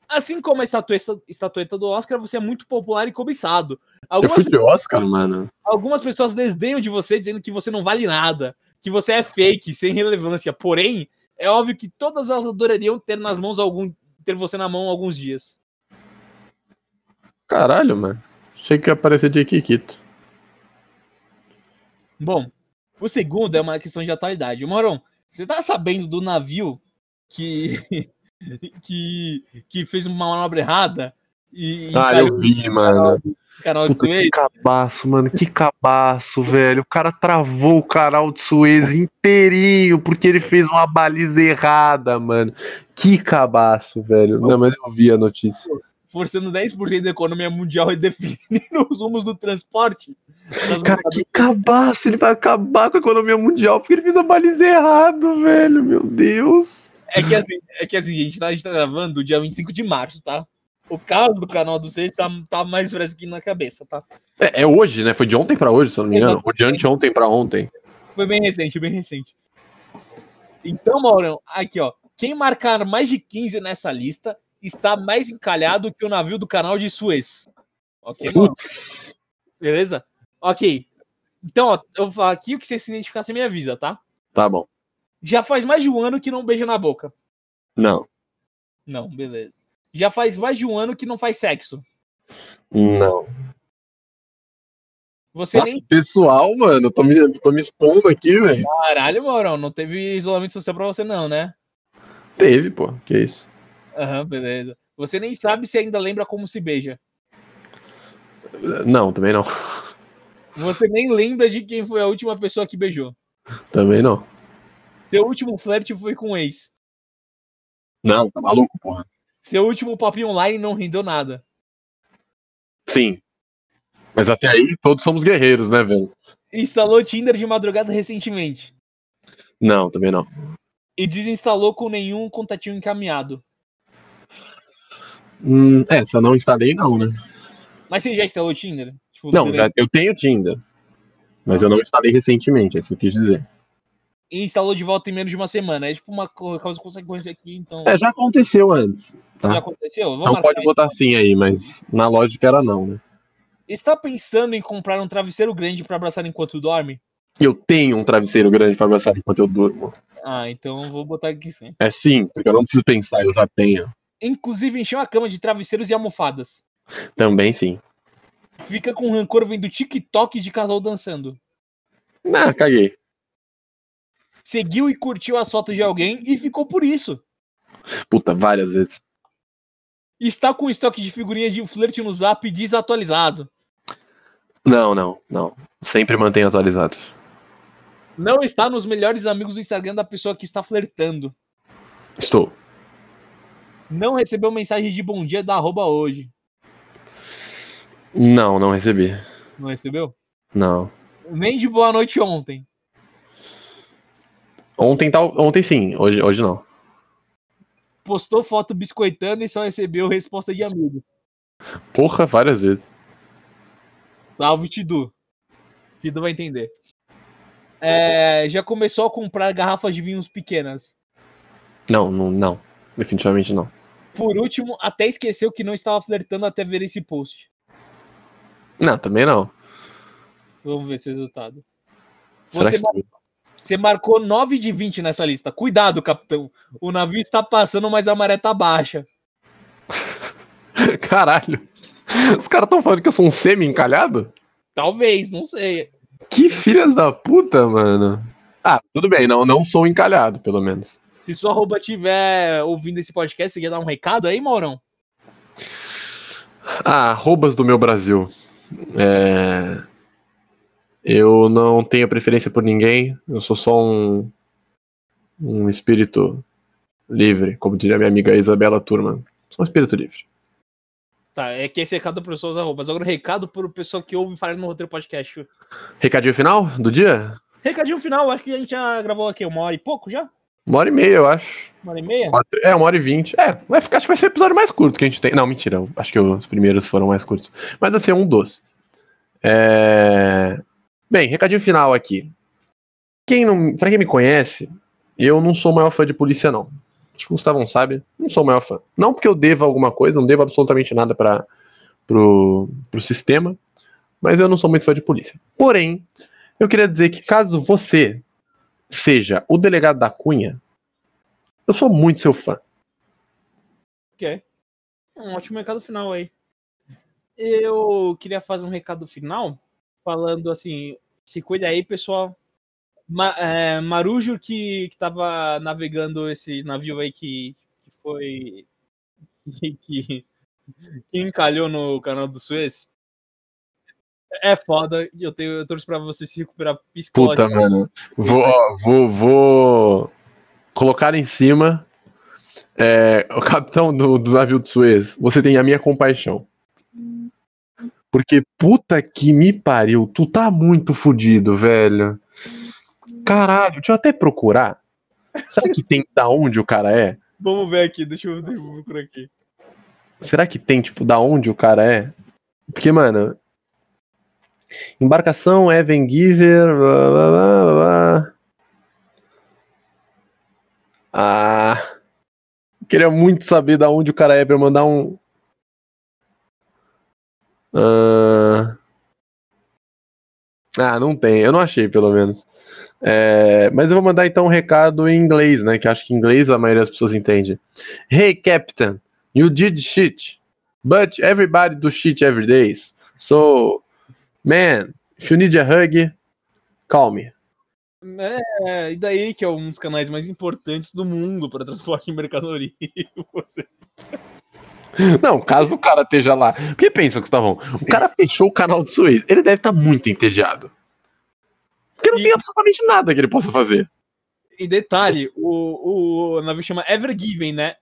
Assim como a estatueta, estatueta do Oscar, você é muito popular e cobiçado. Eu Algumas, fui de Oscar, mano. algumas pessoas desdenham de você, dizendo que você não vale nada, que você é fake, sem relevância. Porém, é óbvio que todas elas adorariam ter nas mãos algum, ter você na mão alguns dias. Caralho, mano. Achei que ia aparecer de Kikito. Bom, o segundo é uma questão de atualidade. Moron, você tá sabendo do navio que que, que fez uma manobra errada e, Ah, eu vi, mano. no canal Puta, que cabaço, mano. Que cabaço, velho. O cara travou o canal de Suez inteirinho porque ele fez uma baliza errada, mano. Que cabaço, velho. Não, mas eu vi a notícia. forçando 10% da economia mundial e definindo os rumos do transporte. Cara, que cabaço. Ele vai acabar com a economia mundial porque ele fez a baliza errado, velho. Meu Deus. É que assim, é que assim, gente, tá, a gente tá gravando dia 25 de março, tá? O caso do canal do Seis tá, tá mais aqui na cabeça, tá? É, é hoje, né? Foi de ontem pra hoje, se eu não me engano. Ou de anteontem pra ontem. Foi bem recente, bem recente. Então, Maurão, aqui, ó. Quem marcar mais de 15 nessa lista está mais encalhado que o navio do canal de Suez. Ok, Maurão? Putz. Beleza? Ok. Então, ó, eu vou falar aqui o que você se identificar, você me avisa, tá? Tá bom. Já faz mais de um ano que não beija na boca. Não. Não, beleza. Já faz mais de um ano que não faz sexo. Não. Você Nossa, nem. pessoal, mano, eu tô me, tô me expondo aqui, velho. Caralho, Maurão, não teve isolamento social pra você, não, né? Teve, pô. Que isso. Aham, beleza. Você nem sabe se ainda lembra como se beija. Não, também não. Você nem lembra de quem foi a última pessoa que beijou. Também não. Seu último flerte foi com um ex. Não, tá maluco, porra. Seu último papinho online não rendeu nada. Sim. Mas até aí todos somos guerreiros, né, velho? Instalou Tinder de madrugada recentemente. Não, também não. E desinstalou com nenhum contatinho encaminhado. Hum, é, eu não instalei, não, né? Mas você já instalou Tinder? Tipo, Não, já, eu tenho Tinder. Mas eu não instalei recentemente, é isso que eu quis dizer. E instalou de volta em menos de uma semana. É tipo uma causa consequência aqui, então. É, já aconteceu antes. Já tá. aconteceu? Vamos Então marcar pode botar sim aí, mas na lógica era não, né? Está pensando em comprar um travesseiro grande para abraçar enquanto dorme? Eu tenho um travesseiro grande pra abraçar enquanto eu durmo. Ah, então eu vou botar aqui sim. É sim, porque eu não preciso pensar, eu já tenho. Inclusive encheu a cama de travesseiros e almofadas. Também sim. Fica com rancor vendo TikTok de casal dançando. Ah, caguei. Seguiu e curtiu as fotos de alguém e ficou por isso. Puta, várias vezes. Está com estoque de figurinhas de flerte no zap desatualizado. Não, não, não. Sempre mantenho atualizado. Não está nos melhores amigos do Instagram da pessoa que está flertando. Estou. Não recebeu mensagem de bom dia da arroba hoje. Não, não recebi. Não recebeu? Não. Nem de boa noite ontem. Ontem tal, ontem sim, hoje, hoje não. Postou foto biscoitando e só recebeu resposta de amigo. Porra, várias vezes. Salve, Tidu. Tidu vai entender. É, já começou a comprar garrafas de vinhos pequenas. Não, não, não. Definitivamente não. Por último, até esqueceu que não estava flertando até ver esse post. Não, também não. Vamos ver seu resultado. Será Você, que você marcou 9 de 20 nessa lista. Cuidado, capitão. O navio está passando, mas a maré tá baixa. Caralho. Os caras estão falando que eu sou um semi-encalhado? Talvez, não sei. Que filhas da puta, mano. Ah, tudo bem, não, não sou encalhado, pelo menos. Se sua arroba estiver ouvindo esse podcast, você quer dar um recado aí, Maurão? Ah, arrobas do meu Brasil. É... Eu não tenho preferência por ninguém. Eu sou só um, um espírito livre, como diria minha amiga Isabela Turman. Sou um espírito livre. Tá, é que esse recado para pessoas arrobas. Agora, recado para o pessoal que ouve falar no roteiro podcast. Recadinho final do dia? Recadinho final, acho que a gente já gravou aqui uma hora e pouco já? Uma hora e meia, eu acho. Uma hora e meia? É, uma hora e vinte. É, vai ficar, acho que vai ser o episódio mais curto que a gente tem. Não, mentira. Acho que os primeiros foram mais curtos. Mas assim, é um dos. É... Bem, recadinho final aqui. Quem não, pra quem me conhece, eu não sou o maior fã de polícia, não. Acho que o Gustavão sabe, não sou o maior fã. Não porque eu deva alguma coisa, não devo absolutamente nada para pro, pro sistema, mas eu não sou muito fã de polícia. Porém, eu queria dizer que caso você seja o delegado da Cunha, eu sou muito seu fã. Ok. Um ótimo recado final aí. Eu queria fazer um recado final falando assim: se cuida aí, pessoal. Ma, é, Marujo, que, que tava navegando esse navio aí que, que foi. Que, que, encalhou no canal do Suez. É foda, eu, tenho, eu torço pra você se recuperar Puta, mano. Vou, ó, vou, vou colocar em cima é, o capitão do, do navio do Suez. Você tem a minha compaixão. Porque puta que me pariu, tu tá muito fudido, velho. Caralho, deixa eu até procurar. Será que tem da onde o cara é? Vamos ver aqui, deixa eu, deixa eu procurar aqui. Será que tem, tipo, da onde o cara é? Porque, mano, Embarcação Evan Giver. Blá, blá, blá. Ah. Queria muito saber da onde o cara é pra mandar um. Ah, ah não tem. Eu não achei, pelo menos. É, mas eu vou mandar então um recado em inglês, né? Que acho que em inglês a maioria das pessoas entende. Hey, Captain, you did shit, but everybody do shit every day. So Man, if you need a hug, call me. É, e daí que é um dos canais mais importantes do mundo para transporte de mercadoria. Não, caso o cara esteja lá. Porque pensa, Gustavão, o cara fechou o canal do Suez, ele deve estar tá muito entediado. Porque não e... tem absolutamente nada que ele possa fazer. E detalhe, o, o navio chama Ever Given, né?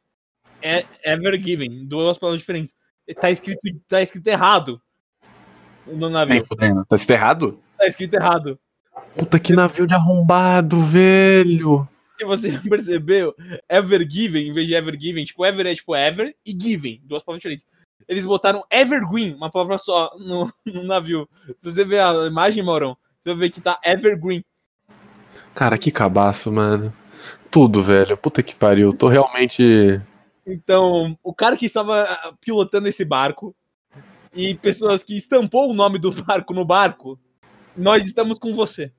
É Ever Given, duas palavras diferentes. Tá escrito, tá escrito errado no navio. fudendo. Tá escrito errado? Tá escrito errado. Puta que navio de arrombado, velho. Se você percebeu, Ever Given, em vez de Ever Given, tipo, Ever é tipo Ever e Given, duas palavras diferentes. Eles botaram Evergreen, uma palavra só, no, no navio. Se você ver a imagem, Maurão, você vai ver que tá Evergreen. Cara, que cabaço, mano. Tudo, velho. Puta que pariu. Tô realmente. Então, o cara que estava pilotando esse barco e pessoas que estampou o nome do barco no barco, nós estamos com você.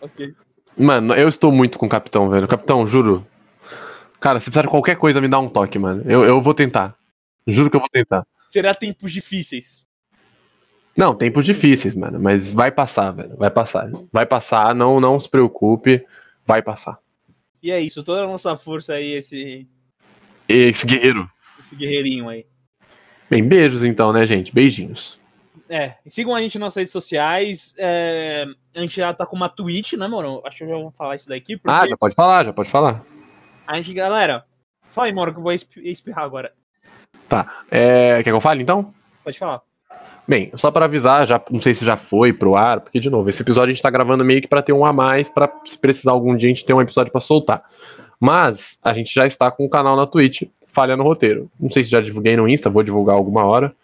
Ok. Mano, eu estou muito com o capitão, velho. Capitão, juro. Cara, se precisar de qualquer coisa, me dá um toque, mano. Eu, eu vou tentar. Juro que eu vou tentar. Será tempos difíceis. Não, tempos difíceis, mano. Mas vai passar, velho. Vai passar. Vai passar, não, não se preocupe. Vai passar. E é isso, toda a nossa força aí, esse. Esse guerreiro. Esse guerreirinho aí. Bem, beijos então, né, gente? Beijinhos. É, sigam a gente nas redes sociais. É, a gente já tá com uma Twitch, né, mano? Acho que eu já vou falar isso daqui. Porque... Ah, já pode falar, já pode falar. A gente, galera, fala aí, mano, que eu vou espirrar agora. Tá. É, quer que eu fale então? Pode falar. Bem, só para avisar, já não sei se já foi pro ar, porque de novo, esse episódio a gente tá gravando meio que para ter um a mais, para se precisar algum dia a gente ter um episódio para soltar. Mas a gente já está com o canal na Twitch, falha no roteiro. Não sei se já divulguei no Insta, vou divulgar alguma hora.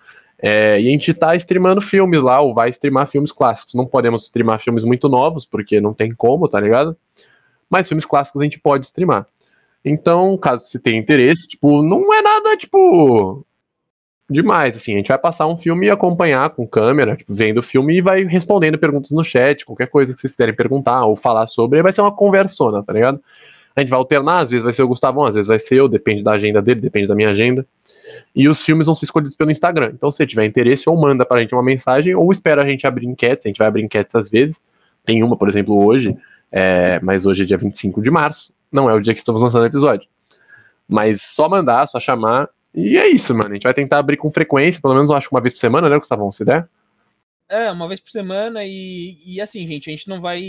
É, e a gente tá streamando filmes lá, ou vai streamar filmes clássicos. Não podemos streamar filmes muito novos, porque não tem como, tá ligado? Mas filmes clássicos a gente pode streamar. Então, caso você tenha interesse, tipo, não é nada, tipo, demais, assim. A gente vai passar um filme e acompanhar com câmera, tipo, vendo o filme e vai respondendo perguntas no chat, qualquer coisa que vocês quiserem perguntar ou falar sobre, vai ser uma conversona, tá ligado? A gente vai alternar, às vezes vai ser o Gustavão, às vezes vai ser eu, depende da agenda dele, depende da minha agenda. E os filmes vão ser escolhidos pelo Instagram. Então, se tiver interesse, ou manda pra gente uma mensagem, ou espera a gente abrir enquetes. A gente vai abrir enquetes às vezes. Tem uma, por exemplo, hoje, é, mas hoje é dia 25 de março. Não é o dia que estamos lançando o episódio. Mas só mandar, só chamar. E é isso, mano. A gente vai tentar abrir com frequência, pelo menos eu acho uma vez por semana, né, Gustavão? Se der. É, uma vez por semana e, e assim, gente, a gente não vai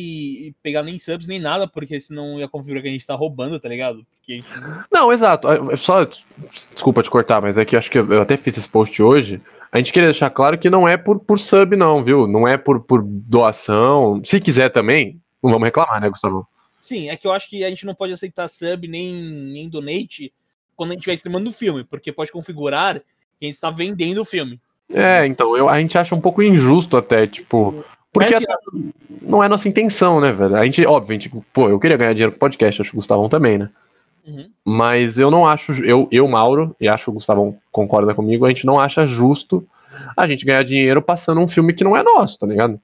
pegar nem subs nem nada, porque senão ia configurar que a gente tá roubando, tá ligado? Porque gente... Não, exato. É, é só. Desculpa te cortar, mas é que acho que eu até fiz esse post hoje. A gente queria deixar claro que não é por, por sub, não, viu? Não é por, por doação. Se quiser também, não vamos reclamar, né, Gustavo? Sim, é que eu acho que a gente não pode aceitar sub nem, nem donate quando a gente estiver streamando o filme, porque pode configurar que a gente está vendendo o filme. É, então, eu, a gente acha um pouco injusto até, tipo. Porque assim, não é nossa intenção, né, velho? A gente, óbvio, a gente, pô, eu queria ganhar dinheiro com podcast, acho que o Gustavão também, né? Uhum. Mas eu não acho, eu, eu, Mauro, e acho que o Gustavão concorda comigo, a gente não acha justo a gente ganhar dinheiro passando um filme que não é nosso, tá ligado?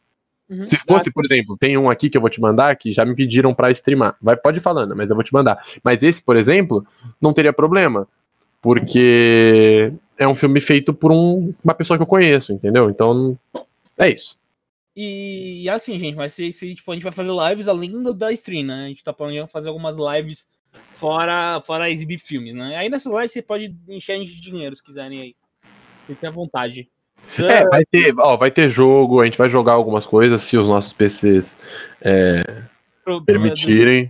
Uhum. Se fosse, por exemplo, tem um aqui que eu vou te mandar que já me pediram para streamar. Vai, pode ir falando, mas eu vou te mandar. Mas esse, por exemplo, não teria problema. Porque é um filme feito por um, uma pessoa que eu conheço, entendeu? Então, é isso. E, e assim, gente, vai ser, se, tipo, a gente vai fazer lives além do, da stream, né? A gente tá planejando fazer algumas lives fora, fora exibir filmes, né? Aí nessas lives você pode encher a gente de dinheiro se quiserem aí. Fique à vontade. É, vai ter, ó, vai ter jogo, a gente vai jogar algumas coisas se os nossos PCs é, permitirem.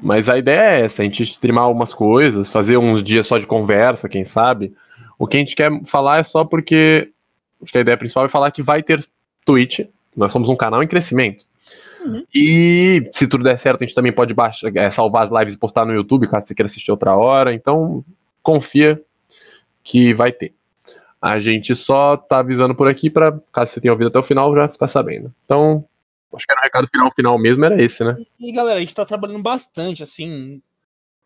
Mas a ideia é essa, a gente streamar algumas coisas, fazer uns dias só de conversa, quem sabe. O que a gente quer falar é só porque acho que a ideia principal é falar que vai ter Twitch. Nós somos um canal em crescimento. Uhum. E se tudo der certo, a gente também pode baixar, é, salvar as lives e postar no YouTube, caso você queira assistir outra hora. Então, confia que vai ter. A gente só tá avisando por aqui para caso você tenha ouvido até o final, já ficar sabendo. Então, acho que era o recado final, final mesmo era esse, né? E galera, a gente tá trabalhando bastante, assim,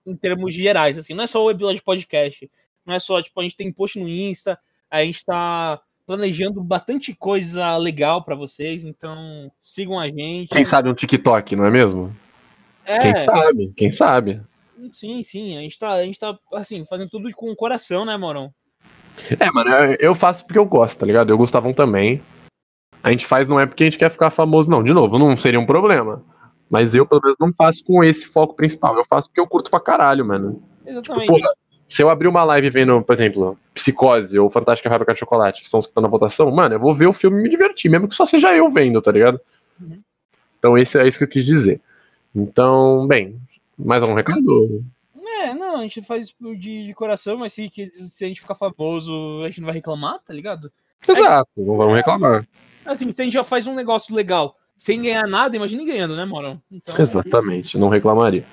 em termos gerais, assim, não é só o episódio de podcast, não é só, tipo, a gente tem post no Insta, a gente tá planejando bastante coisa legal para vocês, então sigam a gente. Quem sabe um TikTok, não é mesmo? É. Quem sabe, quem sabe. Sim, sim, a gente tá, a gente tá assim, fazendo tudo com o coração, né, Morão? É, mano, eu faço porque eu gosto, tá ligado? Eu Gustavão também. A gente faz não é porque a gente quer ficar famoso, não. De novo, não seria um problema. Mas eu, pelo menos, não faço com esse foco principal. Eu faço porque eu curto pra caralho, mano. Exatamente. Tipo, porra, se eu abrir uma live vendo, por exemplo, Psicose ou Fantástica Fábrica de Chocolate, que são os que estão na votação, mano, eu vou ver o filme e me divertir, mesmo que só seja eu vendo, tá ligado? Uhum. Então, esse é isso que eu quis dizer. Então, bem, mais algum recado? É, não, a gente faz de, de coração, mas se, se a gente ficar famoso, a gente não vai reclamar, tá ligado? Exato, é, não vamos reclamar. Assim, se a gente já faz um negócio legal sem ganhar nada, imagine ganhando, né, Morão? Então, Exatamente, não reclamaria.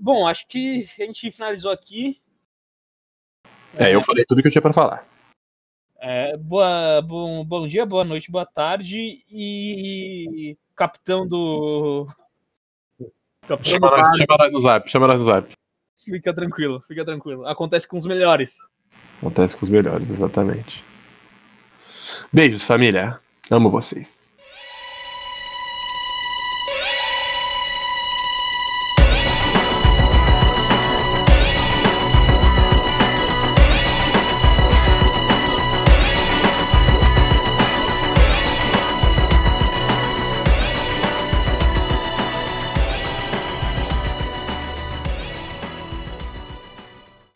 Bom, acho que a gente finalizou aqui. É, eu falei tudo que eu tinha para falar. É, boa, bom, bom dia, boa noite, boa tarde e capitão do chama, nós, chama nós no zap, chama nós no zap. Fica tranquilo, fica tranquilo. Acontece com os melhores. Acontece com os melhores, exatamente. Beijos, família. Amo vocês.